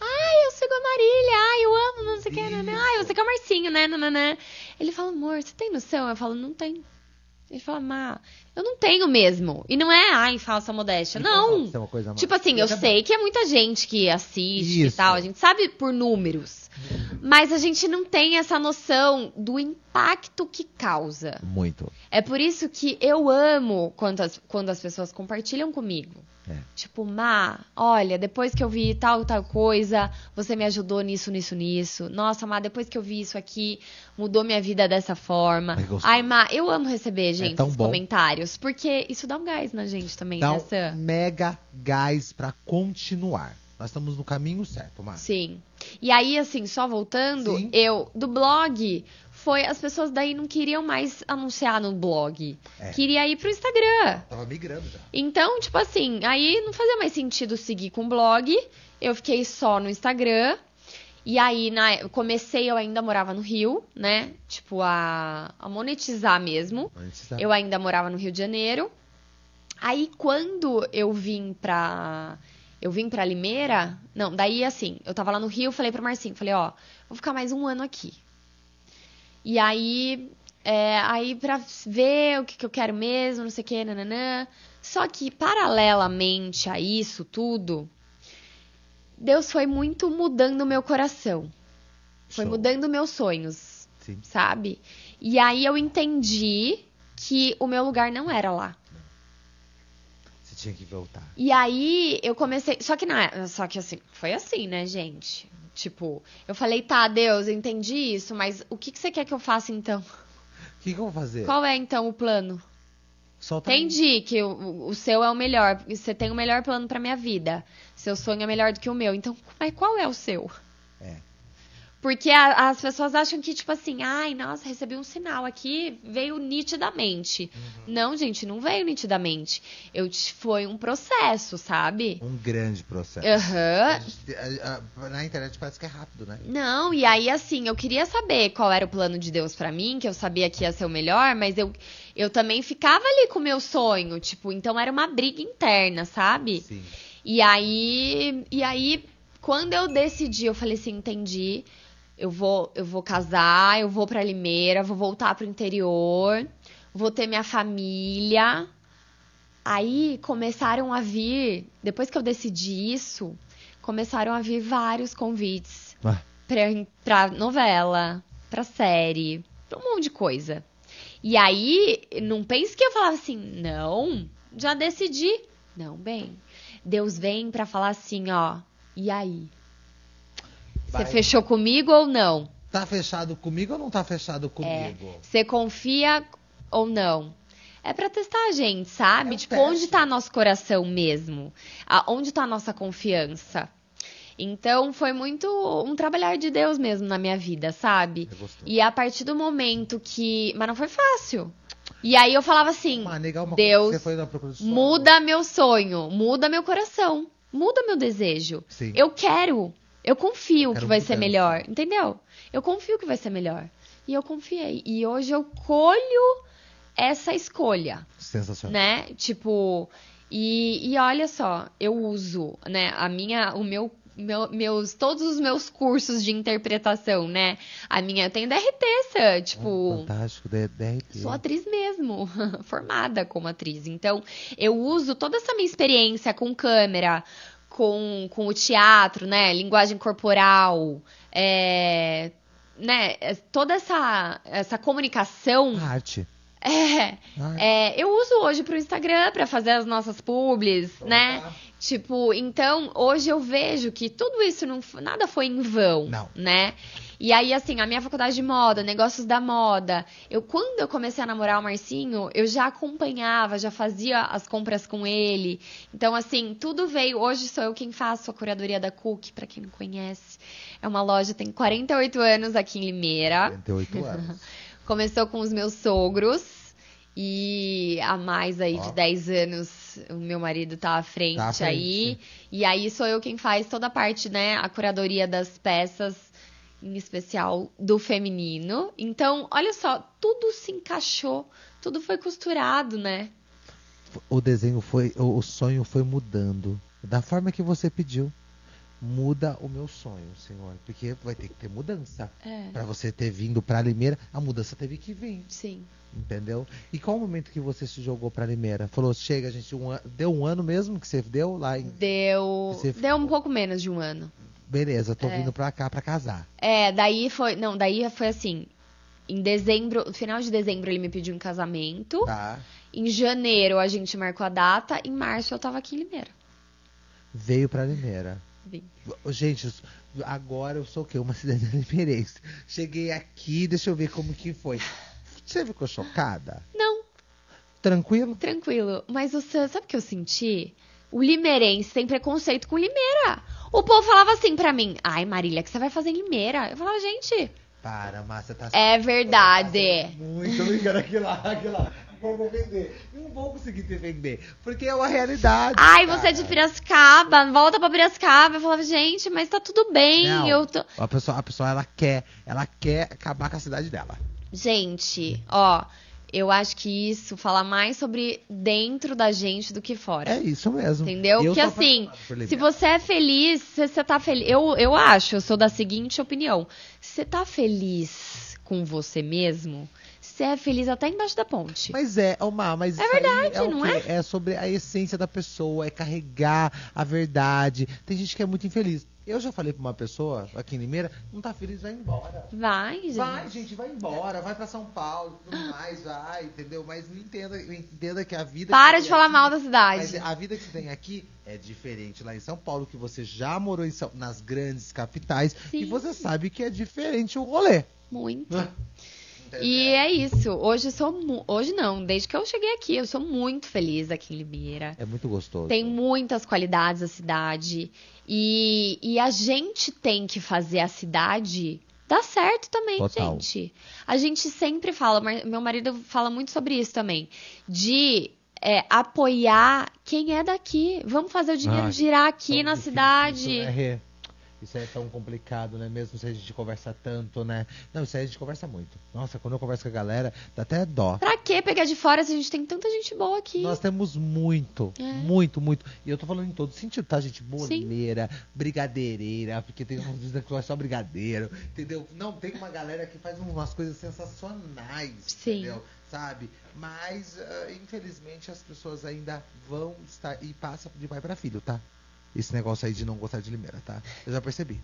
S3: Ai, eu sigo a Marília, ai, eu amo, não sei o que, nanã, ai, você que é o Marcinho, né, nananã. Ele fala, amor, você tem noção? Eu falo, não tenho. Ele fala, Má, eu não tenho mesmo. E não é, ai, falsa modéstia. Não.
S1: é
S3: Tipo assim, eu sei que é muita gente que assiste e
S1: Isso.
S3: tal, a gente sabe por números. Mas a gente não tem essa noção do impacto que causa.
S1: Muito.
S3: É por isso que eu amo quando as, quando as pessoas compartilham comigo.
S1: É.
S3: Tipo, Má, olha, depois que eu vi tal tal coisa, você me ajudou nisso, nisso, nisso. Nossa, Má, depois que eu vi isso aqui, mudou minha vida dessa forma.
S1: Ai.
S3: Ai, Má, eu amo receber, gente,
S1: tão
S3: esses
S1: bom.
S3: comentários. Porque isso dá um gás na gente também,
S1: Dá
S3: né,
S1: um
S3: Sam?
S1: mega gás pra continuar. Nós estamos no caminho certo, Marcos.
S3: Sim. E aí, assim, só voltando,
S1: Sim.
S3: eu, do blog, foi. As pessoas daí não queriam mais anunciar no blog.
S1: É.
S3: Queria ir pro Instagram.
S1: Tava migrando já.
S3: Então, tipo assim, aí não fazia mais sentido seguir com o blog. Eu fiquei só no Instagram. E aí, na, comecei, eu ainda morava no Rio, né? Tipo, a, a monetizar mesmo.
S1: Da-
S3: Eu ainda morava no Rio de Janeiro. Aí, quando eu vim pra. Eu vim pra Limeira. Não, daí assim, eu tava lá no Rio, falei pro Marcinho, falei, ó, vou ficar mais um ano aqui. E aí. é, aí pra ver o que, que eu quero mesmo, não sei o que, nananã. Só que, paralelamente a isso tudo, Deus foi muito mudando o meu coração. Foi
S1: Show.
S3: mudando meus sonhos
S1: Sim.
S3: sabe? E aí eu entendi que o meu lugar não era lá.
S1: Tinha que voltar.
S3: E aí eu comecei, só que na, só que assim, foi assim, né, gente? Tipo, eu falei, tá, Deus, eu entendi isso, mas o que, que você quer que eu faça então?
S1: O que, que eu vou fazer?
S3: Qual é então o plano?
S1: Solta.
S3: Entendi que o, o seu é o melhor, você tem o melhor plano pra minha vida. Seu sonho é melhor do que o meu. Então, mas qual é o seu?
S1: É.
S3: Porque a- as pessoas acham que, tipo assim, ai, nossa, recebi um sinal aqui, veio nitidamente.
S1: Uhum.
S3: Não, gente, não veio nitidamente. Eu te- foi um processo, sabe?
S1: Um grande processo. A- na internet parece que é rápido, né?
S3: Não, e aí assim, eu queria saber qual era o plano de Deus pra mim, que eu sabia que ia ser o melhor, mas eu, eu também ficava ali com o meu sonho, tipo, então era uma briga interna, sabe?
S1: Sim.
S3: E aí, e aí, quando eu decidi, eu falei assim, entendi. Eu vou, eu vou casar, eu vou pra Limeira, vou voltar pro interior, vou ter minha família. Aí começaram a vir, depois que eu decidi isso, começaram a vir vários convites
S1: Ah,
S3: pra, pra novela, pra série, pra um monte de coisa. E aí, não pense que eu falava assim, não, já decidi. Não, bem. Deus vem pra falar assim, ó. E aí? Você fechou comigo ou não?
S1: Tá fechado comigo ou não tá fechado
S3: É.
S1: comigo?
S3: Você confia ou não? É pra testar a gente, sabe?
S1: É um
S3: tipo,
S1: teste.
S3: onde tá nosso coração mesmo? A- onde tá a nossa confiança? Então, foi muito um trabalhar de Deus mesmo na minha vida, sabe?
S1: É.
S3: E a partir do momento que. Mas não foi fácil. E aí eu falava assim:
S1: Uma nega, uma
S3: Deus,
S1: de
S3: muda meu sonho, muda meu coração, muda meu desejo.
S1: Sim.
S3: Eu quero, eu confio
S1: Quero
S3: que vai ser
S1: mudança.
S3: melhor, entendeu? Eu confio que vai ser melhor. E eu confiei. E hoje eu colho essa escolha,
S1: Sensacional.
S3: né? Tipo, e, e olha só, eu uso, né, a minha, o meu, meu- meus, todos os meus cursos de interpretação, né? A minha, eu tenho DRT, Sam, tipo,
S1: Fantástico, D- DRT.
S3: Sou atriz mesmo, formada como atriz. Então, eu uso toda essa minha experiência com câmera, com, com o teatro, né? Linguagem corporal, é, né? é, Toda essa, essa comunicação.
S1: Arte.
S3: É,
S1: Arte.
S3: é, eu uso hoje pro Instagram pra fazer as nossas publis, né? Tipo, então, hoje eu vejo que tudo isso não, nada foi em vão,
S1: Não.
S3: né? E aí, assim, a minha faculdade de moda, negócios da moda, eu, quando eu comecei a namorar o Marcinho, eu já acompanhava, já fazia as compras com ele. Então, assim, tudo veio. Hoje sou eu quem faço a curadoria da Cook, pra quem não conhece. É uma loja, tem 48 anos aqui em Limeira.
S1: 48 anos.
S3: Começou com os meus sogros. E há mais aí
S1: Ó.
S3: de 10 anos o meu marido tá à frente,
S1: Tá à frente,
S3: aí.
S1: sim.
S3: E aí sou eu quem faz toda a parte, né? A curadoria das peças, em especial do feminino. Então, olha só, tudo se encaixou, tudo foi costurado, né?
S1: O desenho foi, o o sonho foi mudando. Da forma que você pediu. Muda o meu sonho, senhor. Porque vai ter que ter mudança.
S3: É.
S1: Pra você ter vindo pra Limeira, a mudança teve que vir.
S3: Sim.
S1: Entendeu? E qual o momento que você se jogou pra Limeira? Falou, chega, gente, um an... deu um ano mesmo que você deu lá em.
S3: Deu,
S1: Você
S3: deu um pouco menos de um ano.
S1: Beleza, tô
S3: É.
S1: vindo pra cá pra casar.
S3: É, daí foi. Não, daí foi assim. Em dezembro, no final de dezembro, ele me pediu um casamento.
S1: Tá?
S3: Em janeiro a gente marcou a data. Em março eu tava aqui em Limeira.
S1: Veio pra Limeira.
S3: Vim.
S1: Gente, agora eu sou o quê? Uma cidadã limeirense. Cheguei aqui, deixa eu ver como que foi. Você ficou chocada?
S3: Não,
S1: Tranquilo?
S3: tranquilo. Mas Sam, sabe o que eu senti? O limeirense tem preconceito com Limeira. O povo falava assim pra mim: Ai, Marília, que você vai fazer em Limeira? Eu falava, gente,
S1: Para, Márcia, tá
S3: é verdade.
S1: Muito obrigado. Aquilo lá, aquilo lá. Não vou vender. Não vou conseguir te vender. Porque é uma realidade.
S3: Ai,
S1: cara.
S3: você é de Piracicaba, volta pra Piracicaba. Eu falava, gente, mas tá tudo bem.
S1: Não,
S3: Eu tô.
S1: a, pessoa, a pessoa, ela quer. Ela quer acabar com a cidade dela.
S3: Gente, ó, eu acho que isso fala mais sobre dentro da gente do que fora.
S1: É isso mesmo.
S3: Entendeu?
S1: Eu
S3: Porque
S1: tô
S3: assim, se você é feliz, se você tá feliz. Eu, eu acho, eu sou da seguinte opinião. Se você tá feliz com você mesmo, você é feliz até embaixo da ponte.
S1: Mas é, Omar, mas
S3: É
S1: isso
S3: verdade,
S1: é
S3: não
S1: quê? é? sobre a essência da pessoa, é carregar a verdade. Tem gente que é muito infeliz. Eu já falei pra uma pessoa aqui em Limeira, não tá feliz, vai embora.
S3: Vai, gente.
S1: Vai, gente, vai embora, vai pra São Paulo, tudo mais, vai, entendeu? Mas não entenda, entenda que a vida.
S3: Para de falar
S1: aqui-
S3: mal da
S1: Mas
S3: cidade.
S1: a vida que você tem aqui é diferente lá em São Paulo, que você já morou em São- nas grandes capitais e
S3: Sim.
S1: você sabe que é diferente o rolê.
S3: Muito.
S1: Né?
S3: E é isso. Hoje sou. Hoje não, desde que eu cheguei aqui, eu sou muito feliz aqui em Limeira.
S1: É muito gostoso.
S3: Tem muitas qualidades a cidade. E, e a gente tem que fazer a cidade dar certo também,
S1: Total.
S3: gente. A gente sempre fala, meu marido fala muito sobre isso também, de é, apoiar quem é daqui. Vamos fazer o dinheiro
S1: Ai,
S3: girar aqui na
S1: difícil
S3: cidade.
S1: Isso, né? Isso é tão complicado, né? Mesmo se a gente conversa tanto, né? Não, isso aí a gente conversa muito. Nossa, quando eu converso com a galera, dá até dó.
S3: Pra que pegar de fora se a gente tem tanta gente boa aqui?
S1: Nós temos muito,
S3: É.
S1: muito, muito. E eu tô falando em todo sentido, tá, gente?
S3: Sim.
S1: Boleira, brigadeireira, porque tem uns dizem que é só brigadeiro, entendeu? Não, tem uma galera que faz umas coisas sensacionais,
S3: Sim.
S1: entendeu? Sabe? Mas, ah, infelizmente, as pessoas ainda vão estar. E passa de pai pra filho, tá? Esse negócio aí de não gostar de Limeira, tá? Eu já percebi.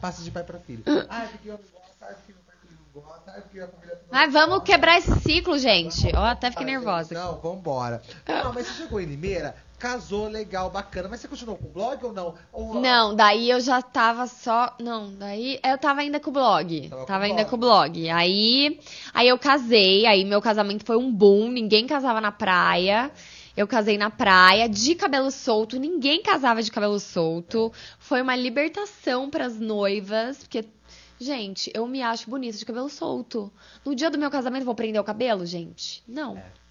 S1: Passa de pai pra filho. Ai, porque eu não gosto, ai, porque meu pai não gosta, ai, porque a família
S3: Mas vamos quebrar esse ciclo, gente. Ó, até fiquei nervosa.
S1: Não, vambora. Não, mas você chegou em Limeira, casou, legal, bacana. Mas você continuou com o blog ou não? Ou,
S3: Não, daí eu já tava só. Não, daí eu tava ainda com o blog.
S1: Tava
S3: Tava,
S1: com
S3: ainda
S1: blog.
S3: com o blog. Aí, aí eu casei, aí meu casamento foi um boom, ninguém casava na praia. Eu casei na praia, de cabelo solto, ninguém casava de cabelo solto. Foi uma libertação pras noivas, porque, gente, eu me acho bonita de cabelo solto. No dia do meu casamento, vou prender o cabelo, gente? Não.
S1: É.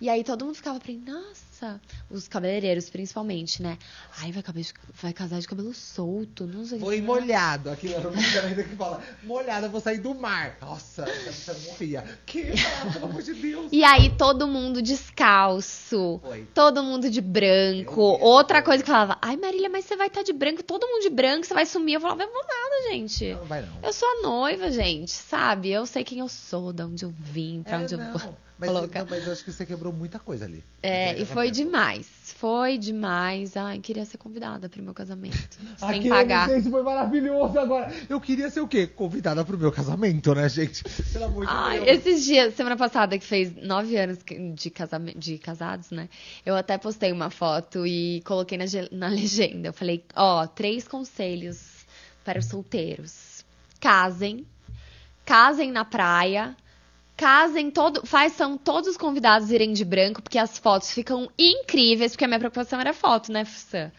S3: E aí todo mundo ficava prendendo, nossa, os cabeleireiros principalmente, né? Ai, vai, cabe- vai casar de cabelo solto, não sei
S1: Foi molhado. Aqui eu não me ainda que fala. Molhada, eu vou sair do mar. Nossa, essa morria. Que? Pelo amor de Deus.
S3: E aí todo mundo descalço,
S1: Foi.
S3: todo mundo de branco. Outra coisa que falava, ai Marília, mas você vai estar de branco, todo mundo de branco, você vai sumir. Eu falava, eu vou nada, gente.
S1: Não vai não.
S3: Eu sou a noiva, gente, sabe? Eu sei quem eu sou, de onde eu vim, pra
S1: É,
S3: onde eu
S1: não.
S3: vou.
S1: Mas,
S3: Colocar.
S1: não, mas eu acho que você quebrou muita coisa ali.
S3: É, e foi
S1: casamento.
S3: demais. Foi demais. Ai, queria ser convidada pro meu casamento. sem
S1: Aquele,
S3: pagar.
S1: gente, foi maravilhoso agora. Eu queria ser o quê? Convidada pro meu casamento, né, gente? Pelo amor de
S3: Ai,
S1: Deus.
S3: esses dias, semana passada, que fez nove anos de, casame- de casados, né? Eu até postei uma foto e coloquei na, na legenda. Eu falei, ó, três conselhos para os solteiros. Casem, casem na praia, casem todo, façam todos os convidados irem de branco, porque as fotos ficam incríveis, porque a minha preocupação era foto, né, Fussan?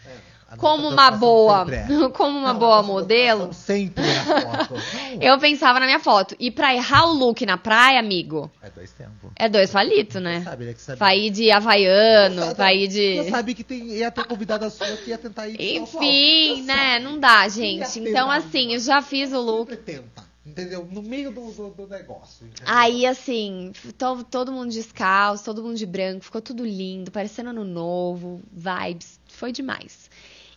S1: É,
S3: Como uma boa,
S1: é.
S3: como uma boa
S1: nossa
S3: modelo,
S1: Sempre é a foto.
S3: Eu pensava na minha foto. E pra errar o look na praia, amigo,
S1: É dois tempos.
S3: é dois palitos, né?
S1: Sabe, né? Que sabe.
S3: Vai ir de havaiano, vai ir
S1: Você
S3: de.
S1: sabe que tem, ia ter convidada sua que ia tentar ir de
S3: Enfim.
S1: Você
S3: né?
S1: sabe.
S3: Não dá, gente. Então, assim, eu já fiz o look.
S1: Sempre tenta, entendeu? No meio do, do, do negócio. entendeu?
S3: Aí, assim, to- todo mundo descalço, todo mundo de branco, ficou tudo lindo, parecendo ano novo, vibes, foi demais.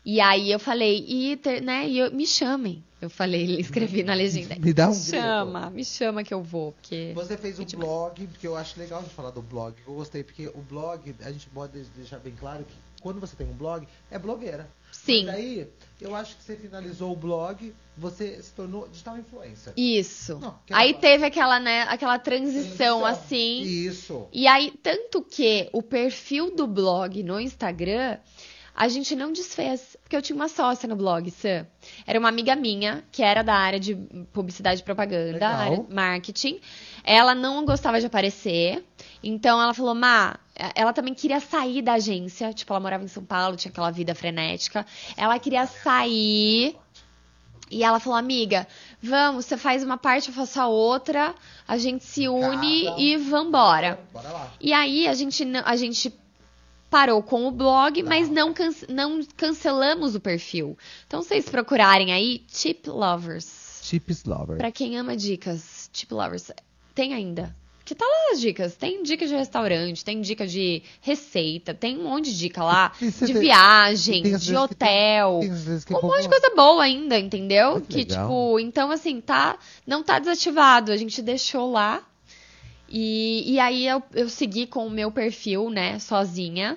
S3: E aí eu falei, e, né, e eu- me chamem. Eu falei, escrevi na legenda.
S1: Me dá um
S3: Me
S1: grito.
S3: chama, me chama que eu vou, porque.
S1: Você fez um
S3: demais.
S1: blog, porque eu acho legal de falar do blog. Eu gostei, porque o blog, a gente pode deixar bem claro que quando você tem um blog, é blogueira.
S3: Sim.
S1: Mas daí, eu acho que você finalizou o blog, você se tornou digital influencer.
S3: Isso.
S1: Não,
S3: aí teve aquela, né, aquela transição,
S1: Transição.
S3: assim.
S1: Isso.
S3: E aí, tanto que o perfil do blog no Instagram, a gente não desfez. Porque eu tinha uma sócia no blog, Sam. Era uma amiga minha, que era da área de publicidade e propaganda, área marketing. Ela não gostava de aparecer. Então ela falou, Má, ela também queria sair da agência. Tipo, ela morava em São Paulo, tinha aquela vida frenética. Ela queria sair. E ela falou, amiga, vamos, você faz uma parte, eu faço a outra, a gente se une e vambora.
S1: Bora lá.
S3: E aí a gente, a gente parou com o blog, mas não, cance- não cancelamos o perfil. Então, vocês procurarem aí, Tip Lovers.
S1: Chips Lover.
S3: Pra quem ama dicas, Tip Lovers, tem ainda. Que tá lá as dicas. Tem dica de restaurante, tem dica de receita, tem um monte de dica lá. De
S1: tem-
S3: viagem,
S1: tem
S3: de
S1: tem-
S3: hotel.
S1: tem é
S3: Um
S1: bom-
S3: monte de coisa boa ainda, entendeu?
S1: Que
S3: Que, tipo, então assim, tá. Não tá desativado. A gente deixou lá. E, e aí eu, eu segui com o meu perfil, né, sozinha.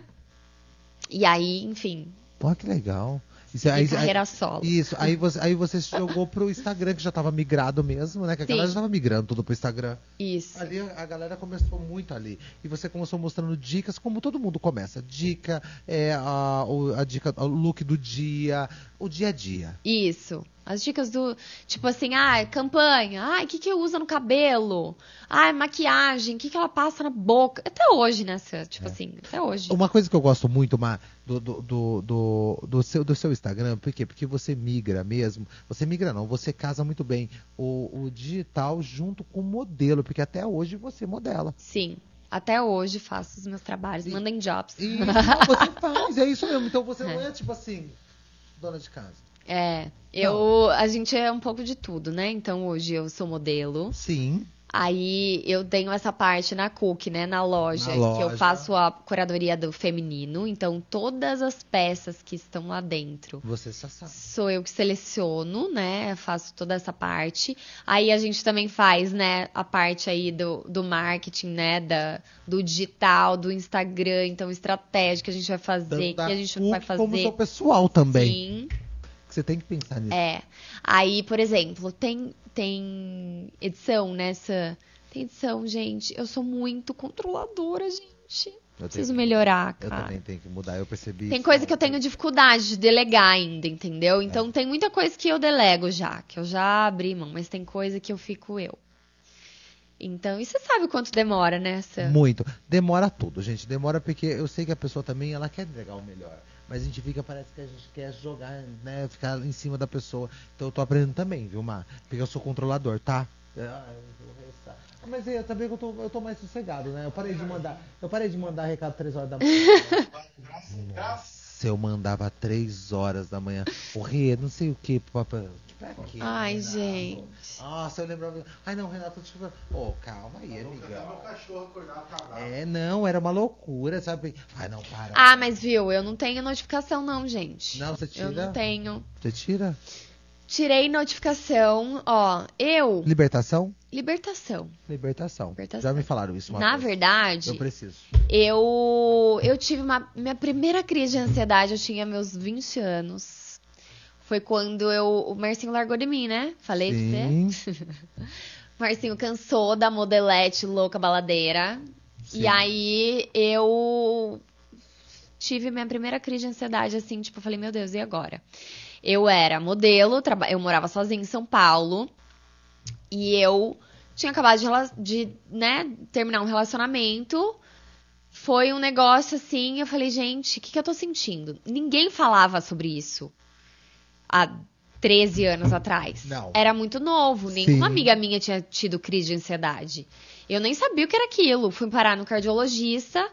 S3: E aí, enfim,
S1: Pô, que legal. Isso,
S3: e
S1: aí,
S3: carreira
S1: aí-
S3: solo.
S1: isso, aí você, aí você se jogou pro Instagram, que já tava migrado mesmo, né? Que a
S3: Sim.
S1: galera já tava migrando tudo pro Instagram.
S3: Isso.
S1: Ali a galera começou muito ali. E você começou mostrando dicas, como todo mundo começa. Dica, é, a, o, a dica, o look do dia, o dia a dia.
S3: Isso. As dicas do. Tipo assim, ah, campanha. Ah, o que, que usa no cabelo? Ah, maquiagem. O que, que ela passa na boca? Até hoje, né? Tipo assim, até hoje.
S1: Uma coisa que eu gosto muito, Mar, do, do, do, do, do seu, do seu Instagram, por quê? Porque você migra mesmo. Você migra não, você casa muito bem o, o digital junto com o modelo, porque até hoje você modela.
S3: Sim. Até hoje faço os meus trabalhos. Mandem jobs.
S1: E não, você faz, é isso mesmo. Então você não é tipo assim, dona de casa.
S3: É, eu, a gente é um pouco de tudo, né? Então hoje eu sou modelo.
S1: Sim.
S3: Aí eu tenho essa parte na Cook, né? Na loja,
S1: Na
S3: que
S1: loja.
S3: eu faço a curadoria do feminino. Então todas as peças que estão lá dentro
S1: Você já sabe.
S3: sou eu que seleciono, né? Faço toda essa parte. Aí a gente também faz, né, a parte aí do, do marketing, né? Da, do digital, do Instagram, então estratégia que a gente vai fazer,
S1: Tanto
S3: que a gente
S1: CUC
S3: vai fazer.
S1: Como seu pessoal também.
S3: Sim.
S1: Você tem que pensar nisso.
S3: É. Aí, por exemplo, tem, tem edição nessa. Tem edição, gente. Eu sou muito controladora, gente.
S1: Eu
S3: Preciso
S1: tenho-
S3: melhorar,
S1: Eu
S3: cara.
S1: também tenho que mudar, eu percebi.
S3: Tem
S1: isso
S3: coisa que eu tenho dificuldade de delegar ainda, entendeu?
S1: É.
S3: Então tem muita coisa que eu delego já, que eu já abri mão, mas tem coisa que eu fico eu. Então, e você sabe quanto demora nessa?
S1: Muito. Demora tudo, gente. Demora porque eu sei que a pessoa também ela quer entregar o melhor. Mas a gente fica, parece que a gente quer jogar, né? Ficar em cima da pessoa. Então eu tô aprendendo também, viu, Mar? Porque eu sou controlador, tá? Ah, eu. Ah, Mas é, também que eu tô, eu tô mais sossegado, né? Eu parei de mandar. Eu parei de mandar recado 3 horas da manhã. Nossa, eu mandava 3 horas da manhã. O Rê, não sei o que, papai. Pra quê,
S3: Ai,
S1: Renato?
S3: gente.
S1: Nossa, eu lembrava. Ai, não, Renato, deixa eu Ô, calma aí, amiga. É, não, era uma loucura, sabe? Ai, não, para.
S3: Ah, mas viu, eu não tenho notificação não, gente.
S1: Não, você
S3: Eu
S1: tira?
S3: não tenho.
S1: Você tira?
S3: Tirei notificação, ó, eu,
S1: Libertação?
S3: libertação.
S1: Libertação.
S3: Libertação.
S1: Já me falaram isso uma
S3: Na
S1: vez.
S3: verdade,
S1: Eu preciso.
S3: Eu, eu tive uma. Minha primeira crise de ansiedade, eu tinha meus 20 anos. Foi quando eu, o Marcinho largou de mim, né? Falei
S1: Sim.
S3: pra você. Marcinho cansou da modelete louca baladeira.
S1: Sim.
S3: E aí eu tive minha primeira crise de ansiedade, assim, tipo, eu falei, meu Deus, e agora? Eu era modelo, eu morava sozinha em São Paulo. E eu tinha acabado de, de né, terminar um relacionamento. Foi um negócio assim, eu falei, gente, o que, que eu tô sentindo? Ninguém falava sobre isso há 13 anos atrás.
S1: Não.
S3: Era muito novo, nenhuma
S1: Sim.
S3: amiga minha tinha tido crise de ansiedade. Eu nem sabia o que era aquilo. Fui parar no cardiologista,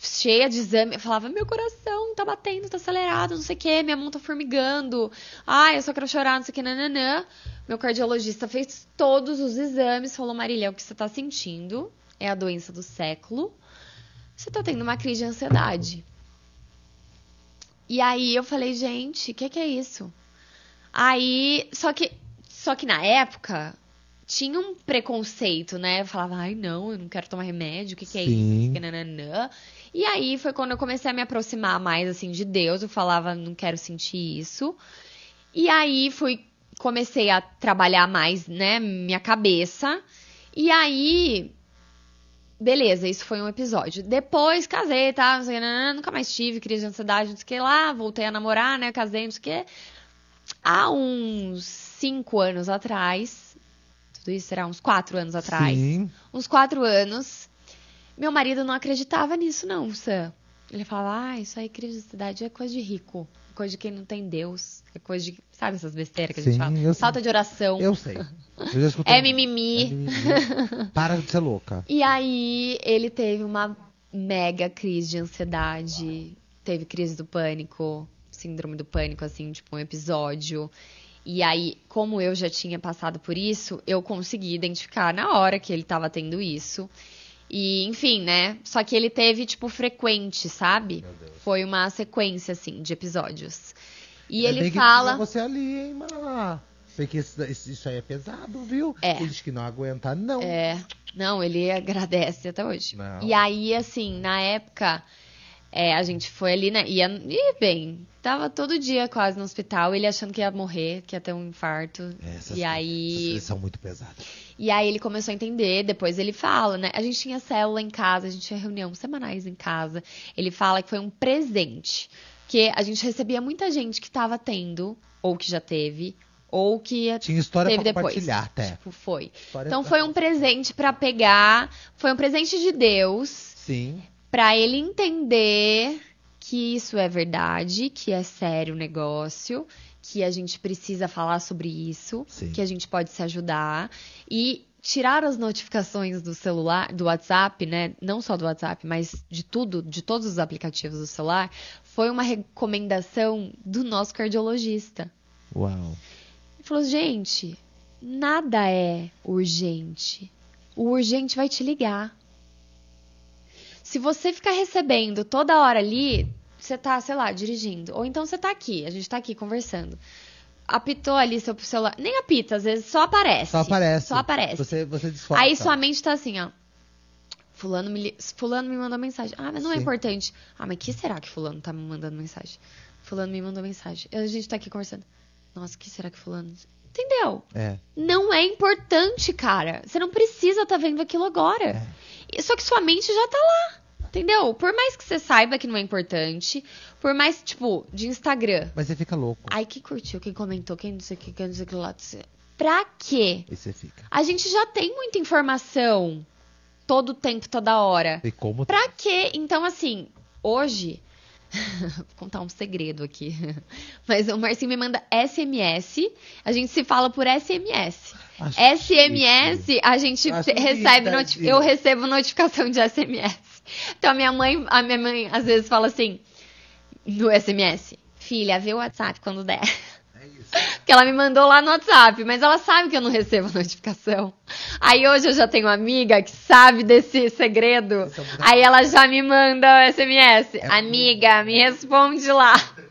S3: cheia de exame. Eu falava, meu coração tá batendo, tá acelerado, não sei o quê, minha mão tá formigando. Ai, eu só quero chorar, não sei o que, nananã. Meu cardiologista fez todos os exames, falou, Marília, o que você tá sentindo é a doença do século. Você tá tendo uma crise de ansiedade. E aí eu falei, gente, o que, que é isso? Aí, só que, só que na época tinha um preconceito, né? Eu falava, ai não, eu não quero tomar remédio, o que, que é
S1: Sim.
S3: isso? E aí foi quando eu comecei a me aproximar mais assim de Deus. Eu falava, não quero sentir isso. E aí fui, comecei a trabalhar mais, né, minha cabeça. E aí, beleza, isso foi um episódio. Depois casei, tá? Não sei, o que, nananã, nunca mais tive crise de ansiedade, não sei o que lá. Voltei a namorar, né? Casei, não sei o que. Há uns cinco anos atrás, tudo isso será uns quatro anos atrás
S1: Sim.
S3: uns quatro anos, meu marido não acreditava nisso, não, Sam. Ele falava, ah, isso aí, crise de ansiedade é coisa de rico, é coisa de quem não tem Deus, é coisa de. Sabe essas besteiras que a gente
S1: Sim,
S3: fala?
S1: sei.
S3: Falta de oração.
S1: Eu sei. Eu.
S3: É mimimi.
S1: É mimimi. Para de ser louca.
S3: E aí ele teve uma mega crise de ansiedade, teve crise do pânico, síndrome do pânico, assim, tipo um episódio. E aí, como eu já tinha passado por isso, eu consegui identificar na hora que ele tava tendo isso. E, enfim, né? Só que ele teve, tipo, frequente, sabe? Foi uma sequência, assim, de episódios. E
S1: bem
S3: ele
S1: que
S3: fala.
S1: tinha você ali, hein, Mara? Porque isso, isso aí é pesado, viu?
S3: É.
S1: Gente que não aguenta, não.
S3: É, não, ele agradece até hoje.
S1: Não.
S3: E aí, assim, na época, é, a gente foi ali, né? Ia, e bem, tava todo dia quase no hospital, ele achando que ia morrer, que ia ter um infarto.
S1: É, Essas,
S3: e aí.
S1: essas são muito pesadas.
S3: E aí ele começou a entender, depois ele fala, né? A gente tinha célula em casa, a gente tinha reunião semanais em casa. Ele fala que foi um presente. Que a gente recebia muita gente que tava tendo, ou que já teve, ou que ia
S1: Tinha história
S3: teve
S1: pra
S3: depois.
S1: compartilhar até.
S3: Tipo, foi.
S1: História
S3: Então foi um presente pra pegar, foi um presente de Deus
S1: Sim.
S3: pra ele entender que isso é verdade, que é sério o negócio, que a gente precisa falar sobre isso,
S1: Sim.
S3: que a gente pode se ajudar e tirar as notificações do celular, do WhatsApp, né? Não só do WhatsApp, mas de tudo, de todos os aplicativos do celular, foi uma recomendação do nosso cardiologista.
S1: Uau.
S3: Ele falou, gente, nada é urgente. O urgente vai te ligar. Se você ficar recebendo toda hora ali, você tá, sei lá, dirigindo. Ou então você tá aqui, a gente tá aqui conversando. Apitou ali seu celular. Nem apita, às vezes só aparece.
S1: Só aparece.
S3: Só aparece.
S1: Você, você desfoca.
S3: Aí sua mente tá assim, ó. Fulano me, fulano me mandou mensagem. Ah, mas não é
S1: Sim.
S3: importante. Ah, mas que será que fulano tá me mandando mensagem? Fulano me mandou mensagem. A gente tá aqui conversando. Nossa, que será que Fulano. Entendeu?
S1: É.
S3: Não é importante, cara. Você não precisa estar vendo aquilo agora. E- Só que sua mente já tá lá. Entendeu? Por mais que você saiba que não é importante, por mais, tipo, de Instagram.
S1: Mas você fica louco.
S3: Ai, quem curtiu, quem comentou, quem não sei o que, quem não sei o que lá. Pra quê?
S1: E você fica.
S3: A gente já tem muita informação todo tempo, toda hora.
S1: E como
S3: Pra quê? Então, assim, hoje. Vou contar um segredo aqui. Mas o Marcinho me manda SMS. A gente se fala por SMS.
S1: Acho
S3: SMS, a gente
S1: Acho
S3: recebe noti- eu recebo notificação de SMS. Então a minha mãe, a minha mãe às vezes fala assim no SMS: "Filha, vê o WhatsApp quando der".
S1: É isso.
S3: Porque ela me mandou lá no WhatsApp, mas ela sabe que eu não recebo notificação. Aí hoje eu já tenho uma amiga que sabe desse segredo.
S1: É
S3: Aí ela já me manda o SMS.
S1: É
S3: amiga, me responde lá.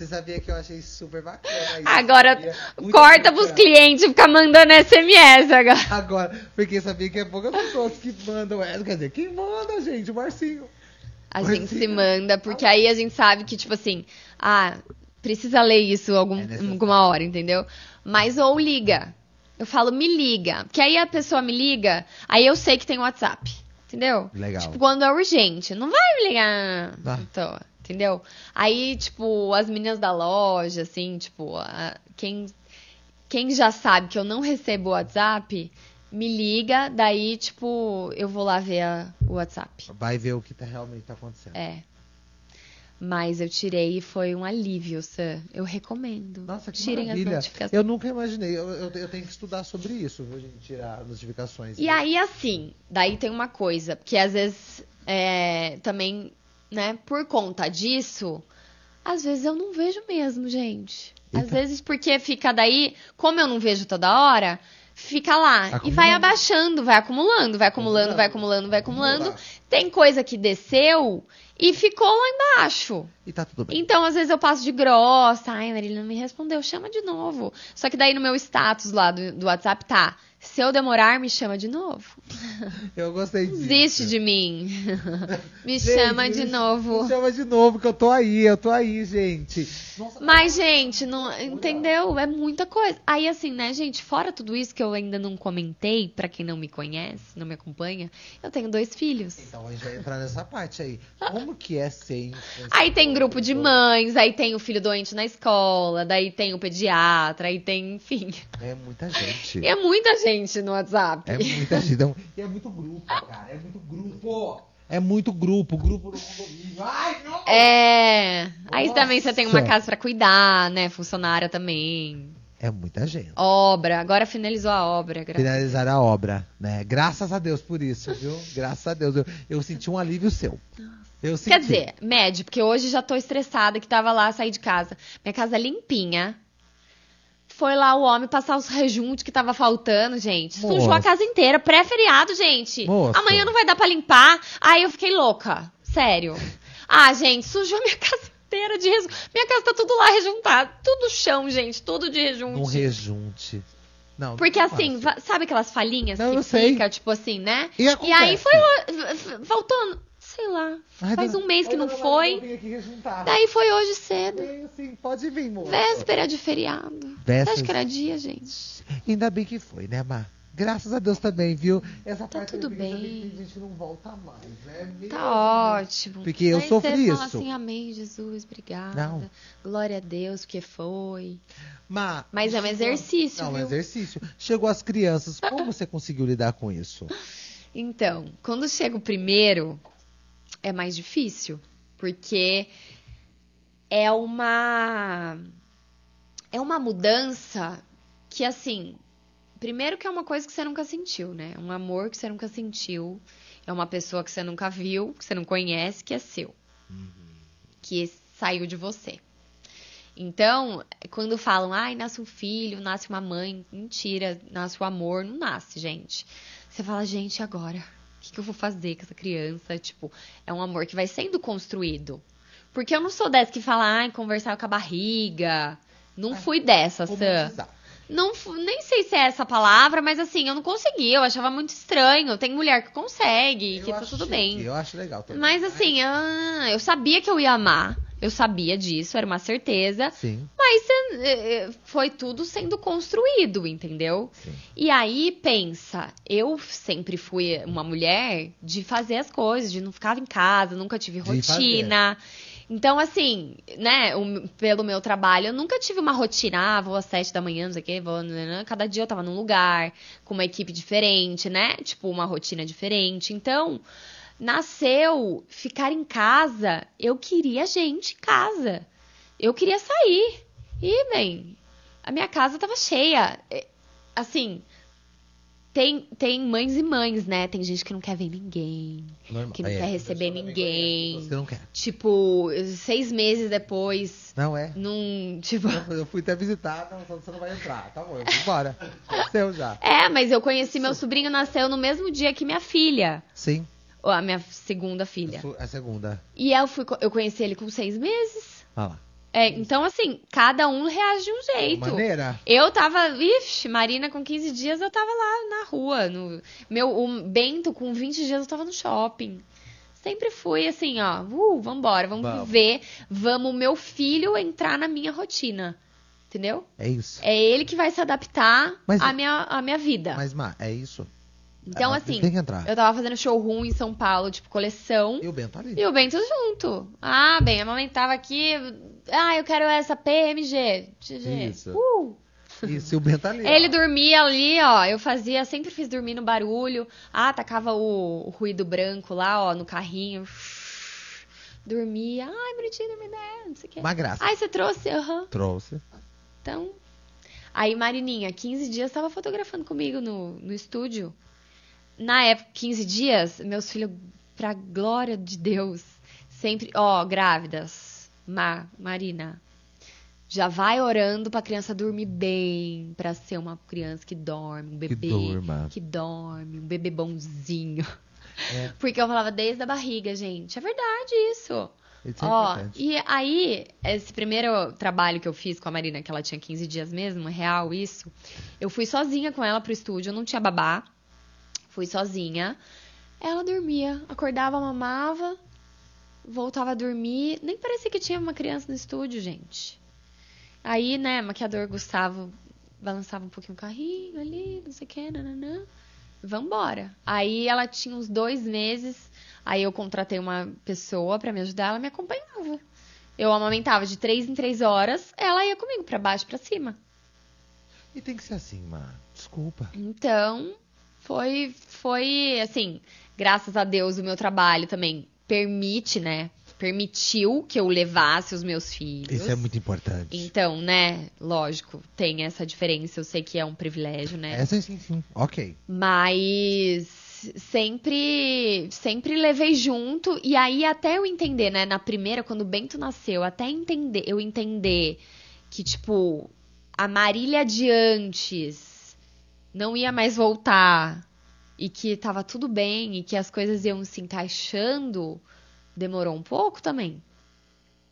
S1: Você sabia que eu achei super bacana isso,
S3: Agora corta pros clientes ficar mandando SMS agora.
S1: Agora, porque sabia que é poucas pessoas que mandam. Quer dizer, quem manda, gente? O Marcinho.
S3: A
S1: Mas
S3: gente se manda, porque aí a gente sabe que, tipo assim, ah, precisa ler isso algum,
S1: É
S3: alguma hora, entendeu? Mas ou liga. Eu falo, me liga. Porque aí a pessoa me liga, aí eu sei que tem WhatsApp. Entendeu?
S1: Legal.
S3: Tipo, quando é urgente. Não vai me ligar
S1: Tá.
S3: toa, entendeu? Aí, tipo, as meninas da loja, assim, tipo, a- quem, quem já sabe que eu não recebo o WhatsApp, me liga, daí, tipo, eu vou lá ver a- o WhatsApp.
S1: Vai ver o que tá, realmente tá acontecendo.
S3: É. Mas eu tirei e foi um alívio, Sam. Eu recomendo.
S1: Nossa, que
S3: Tirem as
S1: maravilha.
S3: notificações.
S1: Eu nunca imaginei. Eu, eu, eu tenho que estudar sobre isso, viu, gente? Tirar notificações.
S3: E aí, assim, daí tem uma coisa, porque às vezes é, também, né, por conta disso, às vezes eu não vejo mesmo, gente. Às
S1: Eita.
S3: vezes porque fica daí, como eu não vejo toda hora, fica lá e
S1: Acumulando.
S3: vai abaixando, vai acumulando, vai acumulando, vai acumulando, vai acumulando. Tem coisa que desceu e ficou lá embaixo.
S1: E tá tudo bem.
S3: Então, às vezes eu passo de grossa. Ai, Marília não me respondeu, chama de novo. Só que daí no meu status lá do, do WhatsApp tá. Se eu demorar, me chama de novo.
S1: Eu gostei disso.
S3: Desiste de mim. me
S1: Gente,
S3: chama de
S1: me-
S3: novo.
S1: Me chama de novo, que eu tô aí, eu tô aí, gente. Nossa,
S3: Mas, gente, não, entendeu? É muita coisa. Aí, assim, né, gente, fora tudo isso que eu ainda não comentei, pra quem não me conhece, não me acompanha, eu tenho dois filhos.
S1: Então a gente vai entrar nessa parte aí. Como que é ser?
S3: Aí tem grupo de mães, aí tem o filho doente na escola, daí tem o pediatra, aí tem, enfim.
S1: É muita gente.
S3: É muita gente no WhatsApp.
S1: É muita gente. E é muito grupo, cara. É muito grupo. É muito grupo. Grupo no condomínio. Ai, não!
S3: É. Aí
S1: Nossa.
S3: também você tem uma casa pra cuidar, né? Funcionária também.
S1: É muita gente.
S3: Obra. Agora finalizou a obra.
S1: Finalizar a obra, né? Graças a Deus por isso, viu? Graças a Deus. Eu, eu senti um alívio seu. Eu senti.
S3: Quer dizer, médio, porque hoje já tô estressada que tava lá, saí de casa. Minha casa limpinha. Foi lá o homem passar os rejuntos que tava faltando, gente. Sujou a casa inteira. Pré-feriado, gente.
S1: Moça.
S3: Amanhã não vai dar pra limpar. Aí eu fiquei louca. Sério. Ah, gente, sujou minha casa inteira de rejunto. Minha casa tá tudo lá rejuntado. Tudo chão, gente. Tudo de rejunte.
S1: Um rejunte. Não,
S3: Porque
S1: não
S3: assim, sabe aquelas falhinhas
S1: Não,
S3: que
S1: sei.
S3: fica, tipo assim, né?
S1: E
S3: E aí foi ro- f- faltando, sei lá,
S1: Ai,
S3: faz
S1: dona-
S3: um mês que não foi. Daí foi hoje cedo.
S1: Vem, sim, pode vir, moça.
S3: Véspera de feriado.
S1: Véspera
S3: Acho que era dia, gente.
S1: Ainda bem que foi, né, Mar? Graças a Deus também, viu? Essa
S3: Tá
S1: parte
S3: tudo
S1: aí,
S3: bem.
S1: Tem gente não volta mais, né? Meu
S3: Tá
S1: Deus.
S3: ótimo.
S1: Porque eu
S3: Daí
S1: sofri
S3: você fala
S1: isso.
S3: assim, amém, Jesus, obrigada.
S1: Não.
S3: Glória a Deus, porque foi.
S1: Mar,
S3: Mas é um exercício,
S1: Não, é um
S3: viu?
S1: exercício. Chegou as crianças, como você conseguiu lidar com isso?
S3: Então, quando chega o primeiro, é mais difícil. Porque é uma. É uma mudança que, assim. Primeiro que é uma coisa que você nunca sentiu, né? Um amor que você nunca sentiu. É uma pessoa que você nunca viu, que você não conhece, que é seu. Que saiu de você. Então, quando falam, ai, nasce um filho, nasce uma mãe, mentira, nasce o amor, não nasce, gente. Você fala, gente, agora? O que, que eu vou fazer com essa criança? Tipo, é um amor que vai sendo construído. Porque eu não sou dessa que fala, ai, conversar com a barriga. Não fui dessa, Sam. Não, nem sei se é essa palavra, mas assim, eu não consegui. Eu achava muito estranho. Tem mulher que consegue, que
S1: Eu
S3: tá
S1: acho
S3: tudo bem.
S1: Eu acho legal também.
S3: Mas assim, ah, eu sabia que eu ia amar. Eu sabia disso, era uma certeza.
S1: Sim.
S3: Mas eh, foi tudo sendo construído, entendeu?
S1: Sim.
S3: E aí, pensa, eu sempre fui uma mulher de fazer as coisas, de não ficar em casa, nunca tive rotina. Então, assim, né, o- pelo meu trabalho, eu nunca tive uma rotina, ah, vou às sete da manhã, não sei o quê, vou. nananã. Cada dia eu tava num lugar, com uma equipe diferente, né? Tipo, uma rotina diferente. Então, nasceu ficar em casa, eu queria gente em casa. Eu queria sair. E, bem, a minha casa tava cheia. É, Assim, tem, tem mães e mães, né? Tem gente que não quer ver ninguém.
S1: Normal.
S3: Que não
S1: É,
S3: quer receber ninguém.
S1: Você não quer.
S3: Tipo, seis meses depois,
S1: Não é?
S3: num. Tipo.
S1: Eu fui até visitar, não, você não vai entrar. Tá bom, eu vou embora. Seu já.
S3: É, mas eu conheci meu sobrinho, nasceu no mesmo dia que minha filha.
S1: Sim.
S3: A minha segunda filha.
S1: A segunda.
S3: E eu, fui, eu conheci ele com seis meses.
S1: Olha lá.
S3: É, então, assim, cada um reage de um jeito.
S1: Maneira.
S3: Eu tava, ixi, Marina com 15 dias eu tava lá na rua. No, meu, o Bento com 20 dias eu tava no shopping. Sempre fui assim, ó, uh, vambora, vamos,
S1: Vamos.
S3: viver, vamos meu filho entrar na minha rotina. Entendeu?
S1: É isso.
S3: É ele que vai se adaptar
S1: Mas-
S3: à, minha, à minha vida.
S1: Mas, Má, é isso.
S3: Então,
S1: Ah,
S3: assim,
S1: Tem que entrar.
S3: eu tava fazendo showroom em São Paulo, tipo, coleção.
S1: E o Bento ali.
S3: E o Bento junto. Ah, bem, amamentava aqui. Ah, eu quero essa PMG. GG.
S1: Isso.
S3: Uh!
S1: Isso, e o Bento ali.
S3: Ele
S1: ó.
S3: dormia ali, ó. Eu fazia, sempre fiz dormir no barulho. Ah, tacava o, o ruído branco lá, ó, no carrinho. Dormia. Ai, bonitinho, dormir bem, não sei o quê.
S1: Uma graça.
S3: Ai, você trouxe? Aham.
S1: Trouxe.
S3: Então. Aí, Marininha, 15 dias, tava fotografando comigo no, no estúdio. Na época, 15 dias, meus filhos, pra glória de Deus, sempre, ó, grávidas, Ma, Marina, já vai orando pra criança dormir bem, pra ser uma criança que dorme, um
S1: Que
S3: bebê
S1: durma.
S3: que dorme, um bebê bonzinho.
S1: É.
S3: Porque eu falava desde a barriga, gente. É verdade isso.
S1: É
S3: Ó,
S1: importante.
S3: e aí, esse primeiro trabalho que eu fiz com a Marina, que ela tinha 15 dias mesmo, real isso, eu fui sozinha com ela pro estúdio, eu não tinha babá, fui sozinha. Ela dormia, acordava, mamava, voltava a dormir, nem parecia que tinha uma criança no estúdio, gente. Aí, né, maquiador Gustavo balançava um pouquinho o carrinho ali, não sei o que, nananã. Vambora. Aí ela tinha uns dois meses, aí eu contratei uma pessoa pra me ajudar, ela me acompanhava. Eu amamentava de três em três horas, ela ia comigo pra baixo e pra cima.
S1: E tem que ser assim, Má. Desculpa.
S3: Então, foi, foi assim, graças a Deus o meu trabalho também permite, né? Permitiu que eu levasse os meus filhos.
S1: Isso é muito importante.
S3: Então, né, lógico, tem essa diferença, eu sei que é um privilégio, né?
S1: Sim, sim, sim. Ok.
S3: Mas sempre sempre levei junto e aí até eu entender, né, na primeira quando o Bento nasceu, até entender, eu entender que tipo a Marília de antes não ia mais voltar e que tava tudo bem e que as coisas iam se encaixando, demorou um pouco também.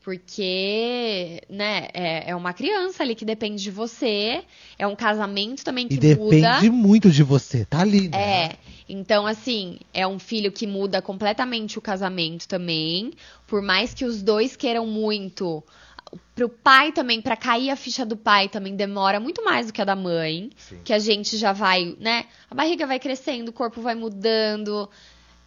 S3: Porque, né, é, é uma criança ali que depende de você, é um casamento também que
S1: E
S3: muda.
S1: depende muito de você. Tá ali, né?
S3: É, então assim, é um filho que muda completamente o casamento também. Por mais que os dois queiram muito, pro pai também, pra cair a ficha do pai também demora muito mais do que a da mãe.
S1: Sim.
S3: Que a gente já vai, né? A barriga vai crescendo, o corpo vai mudando.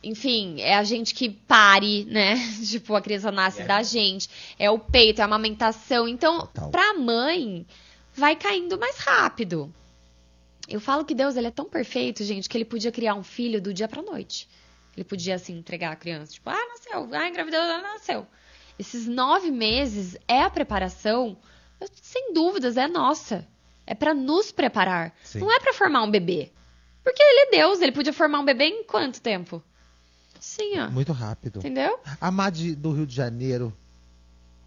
S3: Enfim, é a gente que pare, né? tipo, a criança nasce
S1: É.
S3: da gente. É o peito, é a amamentação. Então,
S1: Total.
S3: pra mãe, vai caindo mais rápido. Eu falo que Deus ele é tão perfeito, gente, que ele podia criar um filho do dia pra noite. Ele podia, assim, entregar a criança. Tipo, ah, nasceu. Ah, engravidou, ah, nasceu. Esses nove meses é a preparação, sem dúvidas, é nossa. É pra nos preparar.
S1: Sim.
S3: Não é pra formar um bebê. Porque ele é Deus, ele podia formar um bebê em quanto tempo? Sim, ó.
S1: Muito rápido.
S3: Entendeu?
S1: A Mad do Rio de Janeiro,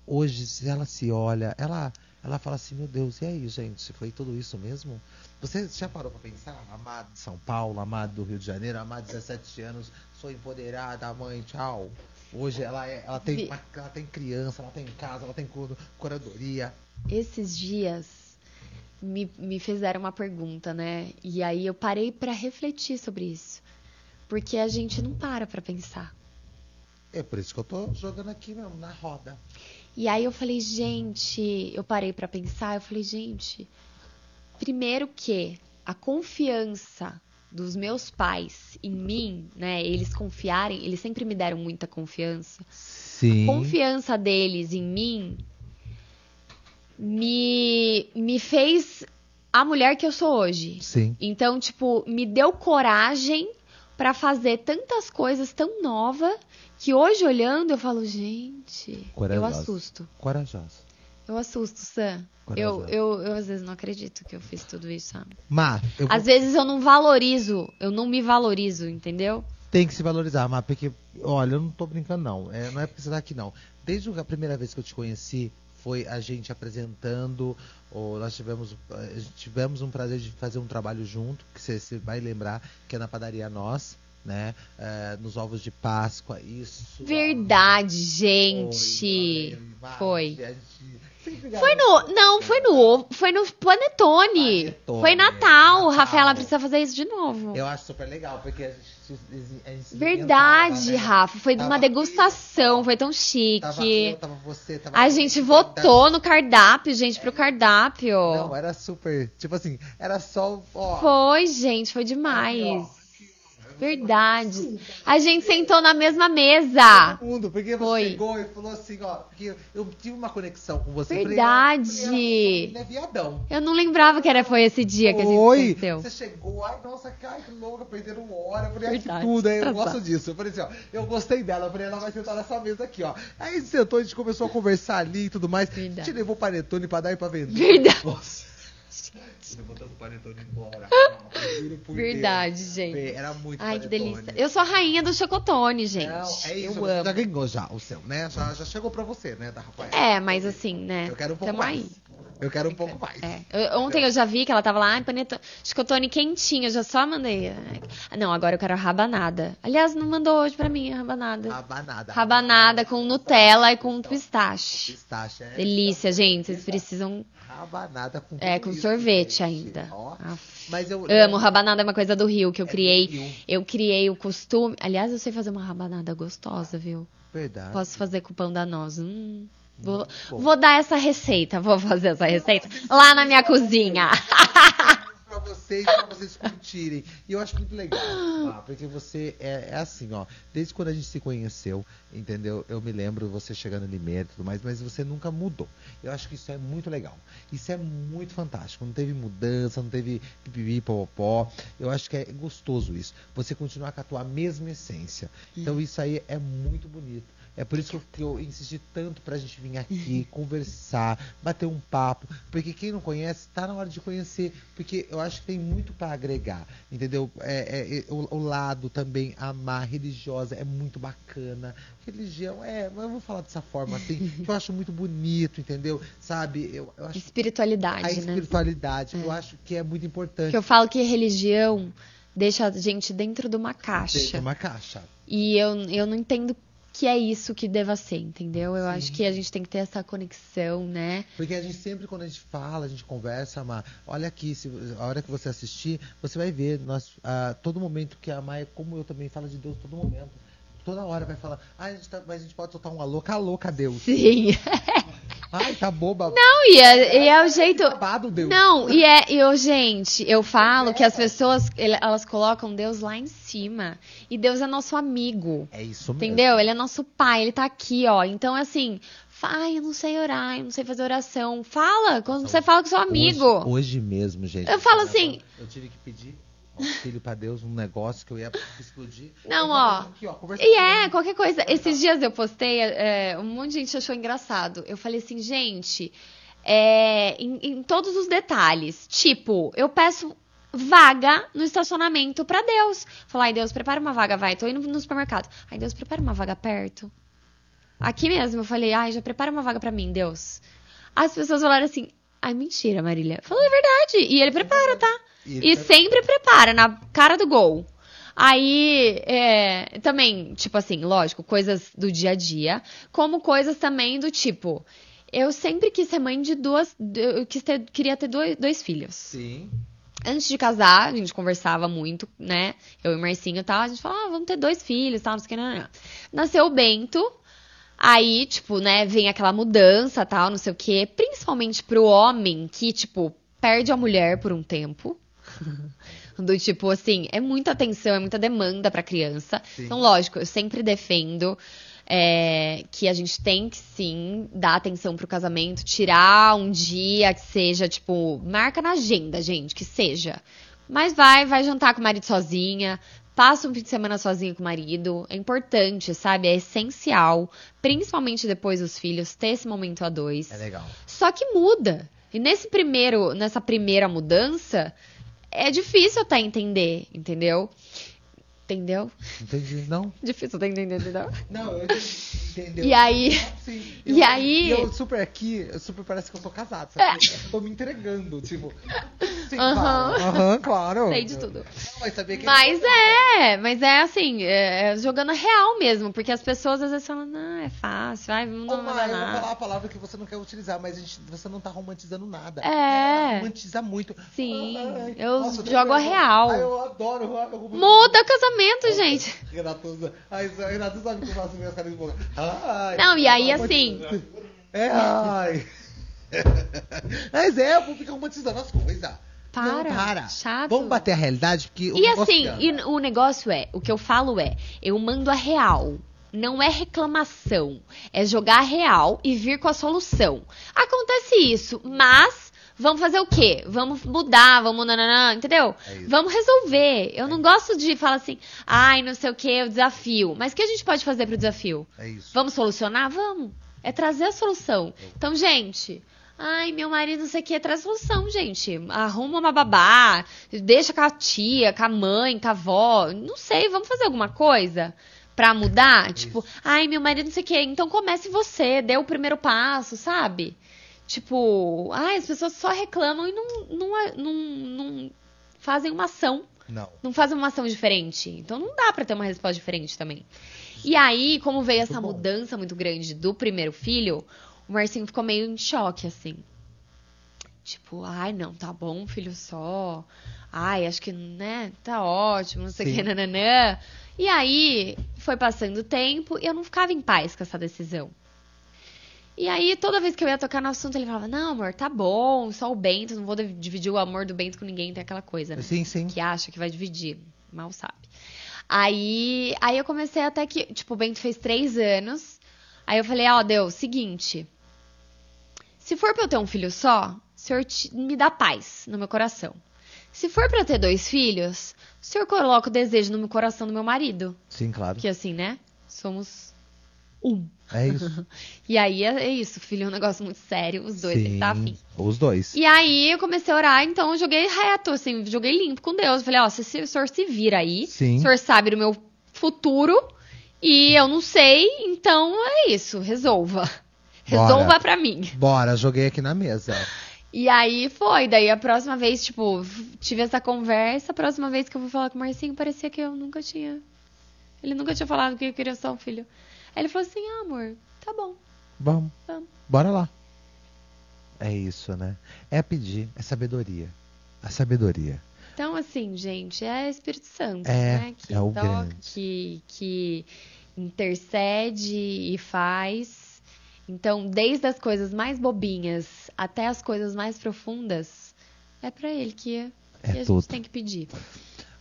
S1: hoje, se ela se olha, ela, ela fala assim, meu Deus, e aí, gente? Foi tudo isso mesmo? Você já parou pra pensar? A Mad de São Paulo, a Mad do Rio de Janeiro, a Mad de 17 anos, sou empoderada, mãe, tchau. Hoje ela, é, ela, tem,
S3: Vi-
S1: uma- ela tem criança, ela tem casa, ela tem cura- curadoria.
S3: Esses dias me, me fizeram uma pergunta, né? E aí eu parei pra refletir sobre isso. Porque a gente não para pra pensar.
S1: É por isso que eu tô jogando aqui mesmo, na roda.
S3: E aí eu falei, gente, eu parei pra pensar, eu falei, gente, primeiro que a confiança dos meus pais em mim, né? Eles confiarem, eles sempre me deram muita confiança.
S1: Sim.
S3: Confiança deles em mim me me fez a mulher que eu sou hoje.
S1: Sim.
S3: Então, tipo, me deu coragem pra fazer tantas coisas tão novas que hoje olhando eu falo, gente, eu assusto.
S1: Corajosa.
S3: Eu assusto, Sam. Eu,
S1: Corajosa.
S3: eu, eu às vezes não acredito que eu fiz tudo isso, sabe?
S1: Má, eu
S3: Às vezes eu não valorizo, eu não me valorizo, entendeu?
S1: tem que se valorizar, Má, porque, olha, eu não tô brincando, não. É, não é porque você tá aqui, não. Desde a primeira vez que eu te conheci, foi a gente apresentando, ou nós tivemos, tivemos um prazer de fazer um trabalho junto, que você, você vai lembrar, que é na padaria Nós, né? Eh, nos ovos de Páscoa, isso.
S3: Verdade, gente. Foi.
S1: a gente
S3: Foi no. Não, foi no. Foi no Panetone.
S1: Panetone,
S3: Foi Natal.
S1: Natal.
S3: Rafaela precisa fazer isso de novo.
S1: Eu acho super legal, porque a gente, a gente
S3: Verdade,
S1: inventava, né?
S3: Rafa. Foi
S1: Tava
S3: uma degustação, foi tão
S1: Tava
S3: chique.
S1: eu, tava você, tava
S3: A gente
S1: tava-
S3: votou no cardápio, gente, pro cardápio.
S1: Não, era super. Tipo assim, era só. Ó,
S3: Foi, gente, foi demais. Verdade. A gente sentou na mesma mesa.
S1: todo mundo, porque você
S3: Foi.
S1: chegou e falou assim, ó, porque eu tive uma conexão com você.
S3: Verdade.
S1: Ele é viadão.
S3: Eu não lembrava que era, foi esse dia que a gente
S1: Oi,
S3: conheceu.
S1: você chegou, ai, nossa, cara, que louca, perderam hora. Eu falei, ai, que
S3: Verdade,
S1: tudo, aí eu
S3: atrasado.
S1: gosto disso. Eu falei assim, ó, eu gostei dela, eu falei, ela vai sentar nessa mesa aqui, ó. Aí a gente sentou, a gente começou a conversar ali e tudo mais. A
S3: Verdade.
S1: gente levou panetone pra dar e pra vender.
S3: Verdade.
S1: Nossa. Levou tanto panetone embora.
S3: Verdade,
S1: Deus.
S3: gente.
S1: Era muito
S3: Ai, que
S1: panetone.
S3: delícia. Eu sou a rainha do chocotone, gente.
S1: Não, é isso,
S3: eu
S1: você
S3: amo.
S1: já ganhou já o seu, né? Já, já chegou pra você, né, da Rafael?
S3: É, mas assim, né?
S1: Eu quero um pouco
S3: Tamo
S1: mais.
S3: aí.
S1: Eu quero um pouco mais.
S3: É. Eu- ontem eu já vi que ela tava lá, ai, panetone, chocotone quentinho, eu já só mandei. Não, agora eu quero a rabanada. Aliás, não mandou hoje pra mim a rabanada.
S1: Rabanada.
S3: Rabanada com Nutella e com pistache.
S1: Pistache, é.
S3: Delícia, gente. Vocês precisam.
S1: Rabanada com
S3: É, com
S1: isso,
S3: sorvete
S1: gente.
S3: ainda.
S1: Ó,
S3: Aff.
S1: Mas eu
S3: Amo, rabanada é uma coisa do Rio que eu
S1: É
S3: criei. Eu criei o costume. Aliás, eu sei fazer uma rabanada gostosa, viu?
S1: Verdade.
S3: Posso fazer com pão danoso. Hum, vou, vou dar essa receita. Vou fazer essa receita lá na minha cozinha.
S1: pra vocês, pra vocês curtirem. E eu acho muito legal, tá? porque você é, é assim, ó. Desde quando a gente se conheceu, entendeu? Eu me lembro você chegando em Limeira e tudo mais, mas você nunca mudou. Eu acho que isso é muito legal. Isso é muito fantástico. Não teve mudança, não teve pipipi, popopó. Eu acho que é gostoso isso. Você continuar com a tua mesma essência. Então isso aí é muito bonito. É por isso que eu, insisti tanto pra gente vir aqui, conversar, bater um papo. Porque quem não conhece, tá na hora de conhecer. Porque eu acho que tem muito pra agregar, entendeu? É, é, é, o, o lado também, amar, religiosa, é muito bacana. Religião, é, mas eu vou falar dessa forma assim, que eu acho muito bonito, entendeu? Sabe? Eu, eu acho a
S3: Espiritualidade, né?
S1: espiritualidade, eu acho que é muito importante.
S3: Que eu falo que religião deixa a gente dentro de uma caixa.
S1: Dentro de uma caixa.
S3: E eu, eu não entendo que é isso que deva ser, entendeu? Eu
S1: Sim.
S3: acho que a gente tem que ter essa conexão, né?
S1: Porque a gente sempre, quando a gente fala, a gente conversa, Má, olha aqui, se, a hora que você assistir, você vai ver, nós, ah, todo momento que a Maia, como eu também, fala de Deus todo momento. Toda hora vai falar, ah, a gente tá- mas a gente pode soltar um alô, calou, cadê Deus?
S3: Sim.
S1: Ai, tá boba.
S3: Não, e é, e é o jeito.
S1: Babado, Deus.
S3: Não, e é, e eu, gente, eu falo que as pessoas, elas colocam Deus lá em cima. E Deus é nosso amigo.
S1: É isso mesmo.
S3: Entendeu? Ele é nosso pai, ele tá aqui, ó. Então, assim, ai, eu não sei orar, eu não sei fazer oração. Fala, quando você fala com seu amigo.
S1: Hoje, hoje mesmo, gente.
S3: Eu falo assim-
S1: Eu tive que pedir auxílio pra Deus, um negócio que eu ia explodir.
S3: Não, ó.
S1: aqui,
S3: E é, qualquer coisa. Esses dias eu postei, é, um monte de gente achou engraçado. Eu falei assim, gente, é, em, em todos os detalhes. Tipo, eu peço vaga no estacionamento pra Deus. Falar, ai Deus, prepara uma vaga, vai. Tô indo no supermercado. Ai Deus, prepara uma vaga perto. Aqui mesmo, eu falei, ai, já prepara uma vaga pra mim, Deus. As pessoas falaram assim, ai, mentira, Marília. Falou, é verdade. E ele prepara, tá?
S1: E
S3: E sempre prepara, na cara do gol. Aí, é, também, tipo assim, lógico, coisas do dia a dia, como coisas também do tipo, eu sempre quis ser mãe de duas, eu quis ter, queria ter dois, dois filhos.
S1: Sim.
S3: Antes de casar, a gente conversava muito, né? Eu e o Marcinho e tal, a gente falava, ah, vamos ter dois filhos, tal, não sei o que, não, não. Nasceu o Bento, Aí, tipo, né, vem aquela mudança, tal, não sei o quê. Principalmente pro homem que, tipo, perde a mulher por um tempo. Do tipo, assim, é muita atenção, é muita demanda pra criança.
S1: Sim.
S3: Então, lógico, eu sempre defendo é, que a gente tem que sim dar atenção pro casamento, tirar um dia que seja, tipo, marca na agenda, gente, que seja. Mas vai, vai jantar com o marido sozinha, passa um fim de semana sozinha com o marido. É importante, sabe? É essencial, principalmente depois dos filhos, ter esse momento a dois.
S1: É legal.
S3: Só que muda. E nesse primeiro, nessa primeira mudança, é difícil até entender, entendeu? Entendeu?
S1: Entendi, não?
S3: Difícil até entender, entendeu?
S1: Não, eu entendeu.
S3: E aí-
S1: Sim.
S3: e
S1: Eu-
S3: aí-
S1: Eu super aqui, eu super parece que eu sou casado, sabe? Eu tô me entregando, tipo. Sim,
S3: Aham.
S1: claro. Aham, claro.
S3: Sei de tudo.
S1: Mas
S3: Mas é, mas é assim, é, é jogando real mesmo, porque as pessoas às vezes falam, não, é fácil, vai, não
S1: Ô,
S3: vai
S1: eu vou falar a palavra que você não quer utilizar, mas gente, você não tá romantizando nada.
S3: É.
S1: Romantiza muito.
S3: Sim,
S1: Ai,
S3: eu
S1: nossa, eu
S3: jogo a real.
S1: Ai, eu adoro. eu- eu-
S3: Muda o casamento, gente.
S1: Renato, ai, Renato sabe que eu faço minhas caras de boca. Ai,
S3: Não, e aí, assim-
S1: É, ai. Mas é, eu vou ficar romantizando as coisas.
S3: Para,
S1: Não, para.
S3: chato.
S1: Vamos bater a realidade, porque o
S3: E assim,
S1: anda.
S3: e o negócio é, o que eu falo é, eu mando a real. Não é reclamação, é jogar a real e vir com a solução. Acontece isso, mas vamos fazer o quê? Vamos mudar, vamos nananã, entendeu?
S1: É isso.
S3: Vamos resolver. Eu não gosto de falar assim, ai, não sei o que, o desafio. Mas o que a gente pode fazer pro desafio?
S1: É isso.
S3: Vamos solucionar? Vamos. É trazer a solução. Então, gente, ai, meu marido não sei o que, traz solução, gente. Arruma uma babá, deixa com a tia, com a mãe, com a avó. Não sei, vamos fazer alguma coisa pra mudar? Tipo, ai, meu marido não sei o que. Então comece você, dê o primeiro passo, sabe? Tipo, ai, as pessoas só reclamam e não, não, não, não fazem uma ação
S1: Não.
S3: não fazem uma ação diferente. Então não dá pra ter uma resposta diferente também. E aí, como veio
S1: Muito
S3: essa
S1: bom.
S3: mudança muito grande do primeiro filho, o Marcinho ficou meio em choque, assim. Tipo, ai, não, tá bom, filho só. Ai, acho que, né, tá ótimo, não sei o que, nananã. E aí, foi passando o tempo e eu não ficava em paz com essa decisão. E aí, toda vez que eu ia tocar no assunto, ele falava, não, amor, tá bom, só o Bento, não vou dividir o amor do Bento com ninguém, tem aquela coisa, né?
S1: Sim, sim.
S3: que acha que vai dividir. Mal sabe. Aí, aí eu comecei até que, tipo, o Bento fez três anos. Aí eu falei, ó, Deus, seguinte. Se for pra eu ter um filho só, o senhor me dá paz no meu coração. Se for pra eu ter dois filhos, o senhor coloca o desejo no meu coração do meu marido.
S1: Sim, claro.
S3: Porque assim, né? Somos um.
S1: É isso.
S3: E aí é é isso, filho é um negócio muito sério, os dois, ele tá afim.
S1: Os dois.
S3: E aí eu comecei a orar, então eu joguei reto, assim, joguei limpo com Deus. Eu falei, ó, se, se o senhor se vira aí,
S1: Sim.
S3: o senhor sabe do meu futuro e eu não sei, então é isso, resolva. Resolva
S1: Bora.
S3: pra mim.
S1: Bora, joguei aqui na mesa.
S3: E aí foi, daí a próxima vez, tipo, tive essa conversa, a próxima vez que eu fui falar com o Marcinho, parecia que eu nunca tinha. Ele nunca tinha falado que eu queria só um filho. Aí ele falou assim, ah, amor, tá bom,
S1: Vamos.
S3: vamos.
S1: Bora lá. É isso, né? É pedir, é sabedoria. A sabedoria.
S3: Então, assim, gente, é Espírito Santo,
S1: É,
S3: né? Que
S1: é o
S3: toca,
S1: grande.
S3: que, que intercede e faz. Então, desde as coisas mais bobinhas até as coisas mais profundas, é pra ele que,
S1: É
S3: que a
S1: tudo.
S3: gente tem que pedir.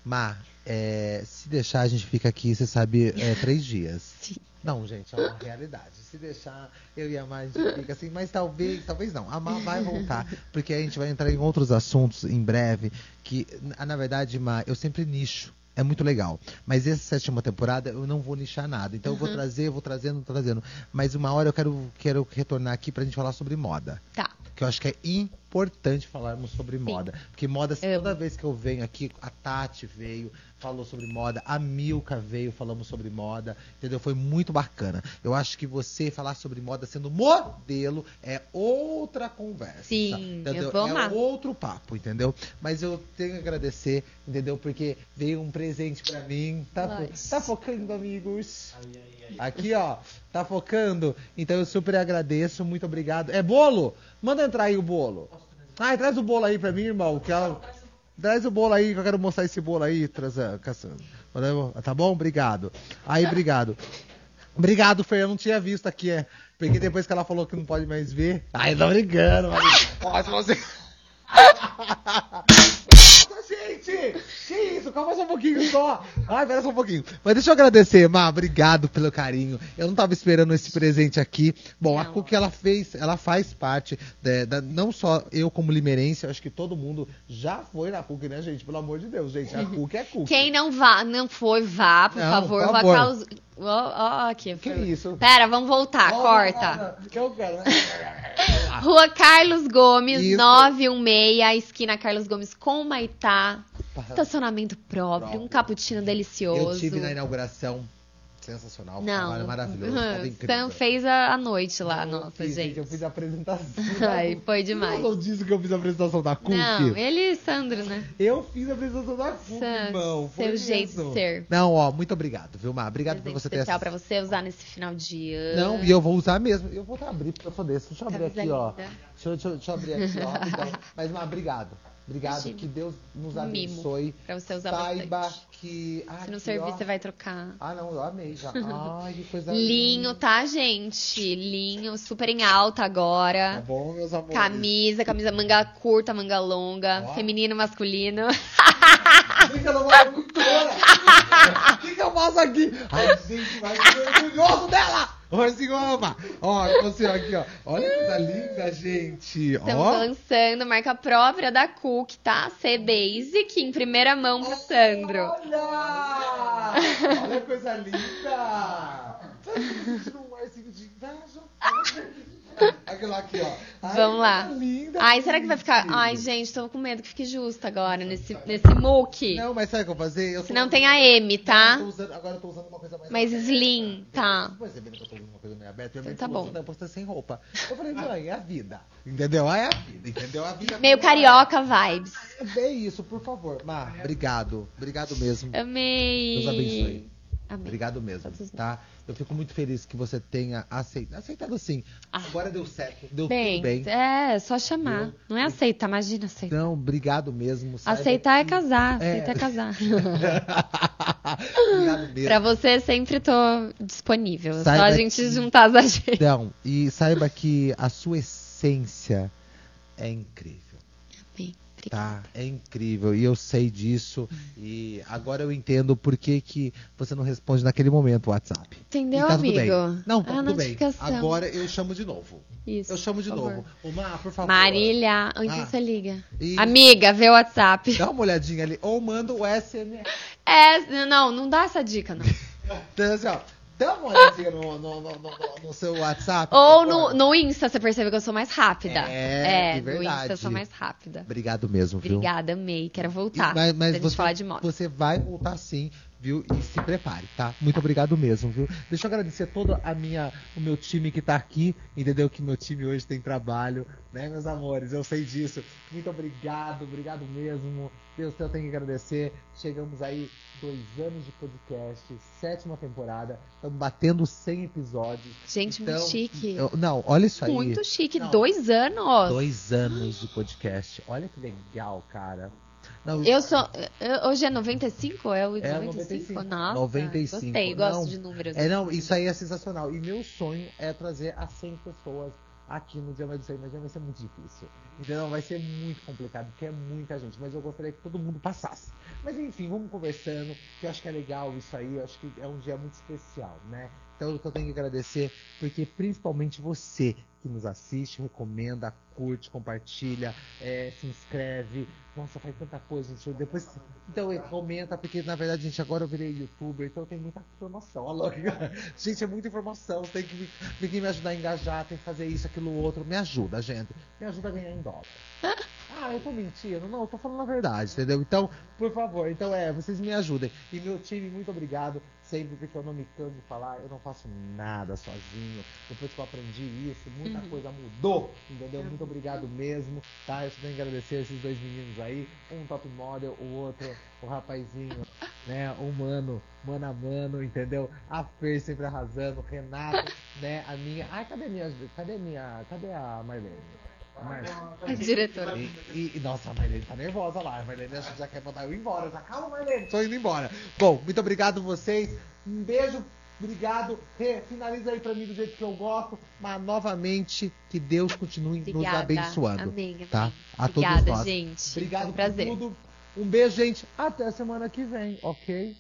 S1: Mar, é, se deixar, a gente fica aqui, você sabe, é, três dias.
S3: Sim.
S1: Não, gente, é uma realidade. Se deixar, eu e a Mar, a gente fica assim, mas talvez, talvez não. A Mar vai voltar, porque a gente vai entrar em outros assuntos em breve, que, na na verdade, Mar, eu sempre nicho. É muito legal. Mas essa sétima temporada eu não vou nichar nada. Então eu vou trazer, eu vou trazendo, trazendo. Mas uma hora eu quero, quero retornar aqui pra gente falar sobre moda.
S3: Tá.
S1: Que eu acho que é importante falarmos sobre moda. Porque moda,
S3: Amo.
S1: toda vez que eu venho aqui, a Tati veio, falou sobre moda, a Milka veio, falamos sobre moda, entendeu? Foi muito bacana. Eu acho que você falar sobre moda sendo modelo é outra conversa.
S3: Sim,
S1: entendeu?
S3: eu vou amar.
S1: É outro papo, entendeu? Mas eu tenho que agradecer, entendeu? Porque veio um presente pra mim. Tá, fo- tá focando, amigos? Aqui, ó, tá focando. Então eu super agradeço, muito obrigado. É bolo? Manda entrar aí o bolo. Ai, traz o bolo aí pra mim, irmão. Que ela... Traz o bolo aí, que eu quero mostrar esse bolo aí, traz, a- caçando. Tá bom? Obrigado. Aí, obrigado. Obrigado, Fer. Eu não tinha visto aqui. É. Peguei depois que ela falou que não pode mais ver. Ai, tô brincando, mano. Ó, se você. Gente! Que isso? Calma só um pouquinho só. Ai, pera só um pouquinho. Mas deixa eu agradecer, Má. Obrigado pelo carinho. Eu não tava esperando esse presente aqui. Bom, a
S3: Não.
S1: Cook, ela fez, ela faz parte, da, da- não só eu como limerense, acho que todo mundo já foi na Cook, né, gente? Pelo amor de Deus, gente. A Cook é Cook.
S3: Quem não vá, não foi, vá, por
S1: Não,
S3: favor.
S1: por
S3: Vá
S1: favor.
S3: caus... Ó, ó, aqui.
S1: Que
S3: foi-
S1: isso?
S3: Pera, vamos voltar,
S1: Ó,
S3: corta.
S1: Que eu quero, né?
S3: Rua Carlos Gomes,
S1: Isso.
S3: 916, esquina Carlos Gomes com Maitá.
S1: Tá.
S3: Estacionamento próprio,
S1: Próprio.
S3: um cappuccino delicioso.
S1: Eu tive na inauguração. Sensacional.
S3: Não.
S1: Trabalho maravilhoso.
S3: Sam fez a, a noite lá,
S1: Eu
S3: nossa,
S1: fiz,
S3: gente.
S1: Eu fiz a apresentação.
S3: Ai, foi demais.
S1: Eu não disse que eu fiz a apresentação da Cook.
S3: Não, ele e Sandro, né?
S1: Eu fiz a apresentação da Cook,
S3: Sam,
S1: irmão. Foi
S3: seu jeito
S1: mesmo.
S3: de ser.
S1: Não, ó, muito obrigado, viu, Mar? Obrigado por você ter
S3: especial
S1: essa...
S3: pra você usar nesse final de ano.
S1: Não, e eu vou usar mesmo. Eu vou abrir pra poder. Deixa eu abrir
S3: Camisa
S1: aqui, ó. Deixa eu, deixa, eu- deixa eu abrir aqui, ó. rapidão. Mas, Mar, obrigado. Obrigado.
S3: Imagina.
S1: Que Deus nos abençoe.
S3: pra você usar
S1: Saiba
S3: bastante.
S1: que. Ah,
S3: Se servir,
S1: ó.
S3: você vai trocar.
S1: Ah, não, eu amei já. Ai, que coisa
S3: Linho,
S1: linda.
S3: tá, gente? Linho, super em alta
S1: Tá
S3: agora.
S1: bom, meus amores.
S3: Camisa, camisa manga curta, manga longa,
S1: Ó.
S3: feminino, masculino.
S1: Fica no agricultora! O que, eu faço aqui? Ai, gente, vai ser orgulhoso dela! Assim, ama! Ó, você aqui, ó. Olha que coisa linda, gente!
S3: Estamos
S1: Ó,
S3: lançando marca própria da Cook, tá? C Basic, em primeira mão pro Sandro.
S1: olha! Olha que coisa linda! Sentindo um arzinho de inveja? Aquela aqui, ó. Ai,
S3: Vamos lá.
S1: coisa Linda,
S3: Ai, será que vai ficar. Ai, gente, tô com medo que fique justo agora nesse, nesse muque.
S1: Não, mas sabe o que eu vou fazer? Eu
S3: Se não tem a M, tá?
S1: Eu usando- agora eu tô usando uma coisa mais.
S3: Mais
S1: aberta.
S3: slim, tá.
S1: Tô percebendo que eu tô usando uma coisa meio aberta. Mãe
S3: Então tá bom.
S1: "Você tá postando sem roupa. Eu falei, mãe, é a vida. Entendeu? É a vida, entendeu? A vida.
S3: Meio carioca vibes.
S1: É isso, por favor. Mar, obrigado. Obrigado mesmo.
S3: Amei.
S1: Deus abençoe.
S3: Amém.
S1: Obrigado mesmo, tá? Eu fico muito feliz que você tenha aceitado. Aceitado sim.
S3: Ah.
S1: Agora deu certo. Deu
S3: Bem,
S1: tudo bem.
S3: é, só chamar.
S1: Viu?
S3: Não é aceitar, imagina aceitar.
S1: Então, obrigado mesmo. Saiba
S3: Aceitar é casar,
S1: É.
S3: aceitar é casar.
S1: obrigado mesmo.
S3: pra você sempre tô disponível. Só
S1: Saiba
S3: a gente
S1: que-
S3: juntar as agendas.
S1: Então, e saiba que a sua essência é incrível.
S3: Bem,
S1: Tá, é incrível. E eu sei disso. E agora eu entendo por que, que você não responde naquele momento o WhatsApp.
S3: Entendeu,
S1: tá
S3: amigo?
S1: bem. Não, tá tudo bem.
S3: notificação.
S1: Agora eu chamo de novo.
S3: Isso,
S1: eu chamo de
S3: por
S1: novo. Por favor.
S3: Marília, onde
S1: Ah.
S3: você liga?
S1: E-
S3: Amiga, vê o WhatsApp.
S1: Dá uma olhadinha ali. Ou manda o SMS.
S3: É, não, não dá essa dica, não.
S1: Então, assim, ó, dá uma olhadinha no, no, no, no- no seu WhatsApp.
S3: Ou no, no Insta você percebe que eu sou mais rápida.
S1: É, de
S3: no
S1: verdade.
S3: Insta eu sou mais rápida.
S1: Obrigado mesmo, viu?
S3: Obrigada, amei. Quero voltar.
S1: E- mas mas você,
S3: falar de moda.
S1: você vai voltar sim, viu? E se prepare, tá? Muito obrigado mesmo, viu? Deixa eu agradecer todo a minha, o meu time que tá aqui, entendeu? Que meu time hoje tem trabalho, né, meus amores? Eu sei disso. Muito obrigado, obrigado mesmo. Deus, eu tenho que agradecer. Chegamos aí dois anos de podcast, sétima temporada. Estamos batendo 100 episódios.
S3: Gente,
S1: Então,
S3: muito chique.
S1: eu- não, olha isso aí.
S3: Muito chique.
S1: Não.
S3: Dois anos.
S1: Dois anos de podcast. Olha que legal, cara. Não,
S3: Eu sou. eu- Hoje é 95? É o
S1: É
S3: 95?
S1: 95.
S3: Nossa,
S1: 95,
S3: Gostei, gosto
S1: não.
S3: de números.
S1: É, não, isso aí é sensacional. E meu sonho é trazer a 100 pessoas aqui no Dia Mais do 100, mas vai ser muito difícil. Entendeu? Vai ser muito complicado, porque é muita gente. Mas eu gostaria que todo mundo passasse. Mas enfim, vamos conversando, que eu acho que é legal isso aí. Eu acho que é um dia muito especial, né? Então eu tenho que agradecer, porque principalmente você que nos assiste, recomenda, curte, compartilha, é, se inscreve. Nossa, faz tanta coisa, gente. Depois, então, comenta, porque na verdade, gente, agora eu virei youtuber, então tenho muita informação. Alô, gente, é muita informação. Tem que tem que me ajudar a engajar, tem que fazer isso, aquilo, outro. Me ajuda, gente. Me ajuda a ganhar em dólar. Ah, eu tô mentindo? Não, eu tô falando a verdade, entendeu? Então, por favor, então é, vocês me ajudem. E meu time, muito obrigado. Sempre porque eu não me canso de falar, eu não faço nada sozinho. Depois que eu aprendi isso, muita
S3: Uhum.
S1: coisa mudou, entendeu? Muito obrigado mesmo, tá? Eu só tenho que agradecer esses dois meninos aí. Um top model, o outro, o rapazinho, né? O mano, mano a mano, entendeu? A Fer sempre arrasando, o Renato, né? A minha. Ai, cadê minha. Cadê minha. Cadê a Marlene? Marlene.
S3: A diretora.
S1: E, e- e, nossa, a Marlene tá nervosa lá. A Marlene já quer mandar eu embora. Já calma, Marlene, tô indo embora. Bom, muito obrigado vocês. Um beijo Obrigado. Rê, finaliza aí pra mim do jeito que eu gosto. Mas novamente, que Deus continue nos
S3: Obrigada.
S1: abençoando.
S3: Amém, amém.
S1: Tá? A
S3: Obrigada,
S1: todos nós.
S3: gente.
S1: Obrigado
S3: um prazer.
S1: por tudo. Um beijo, gente. Até semana que vem, ok?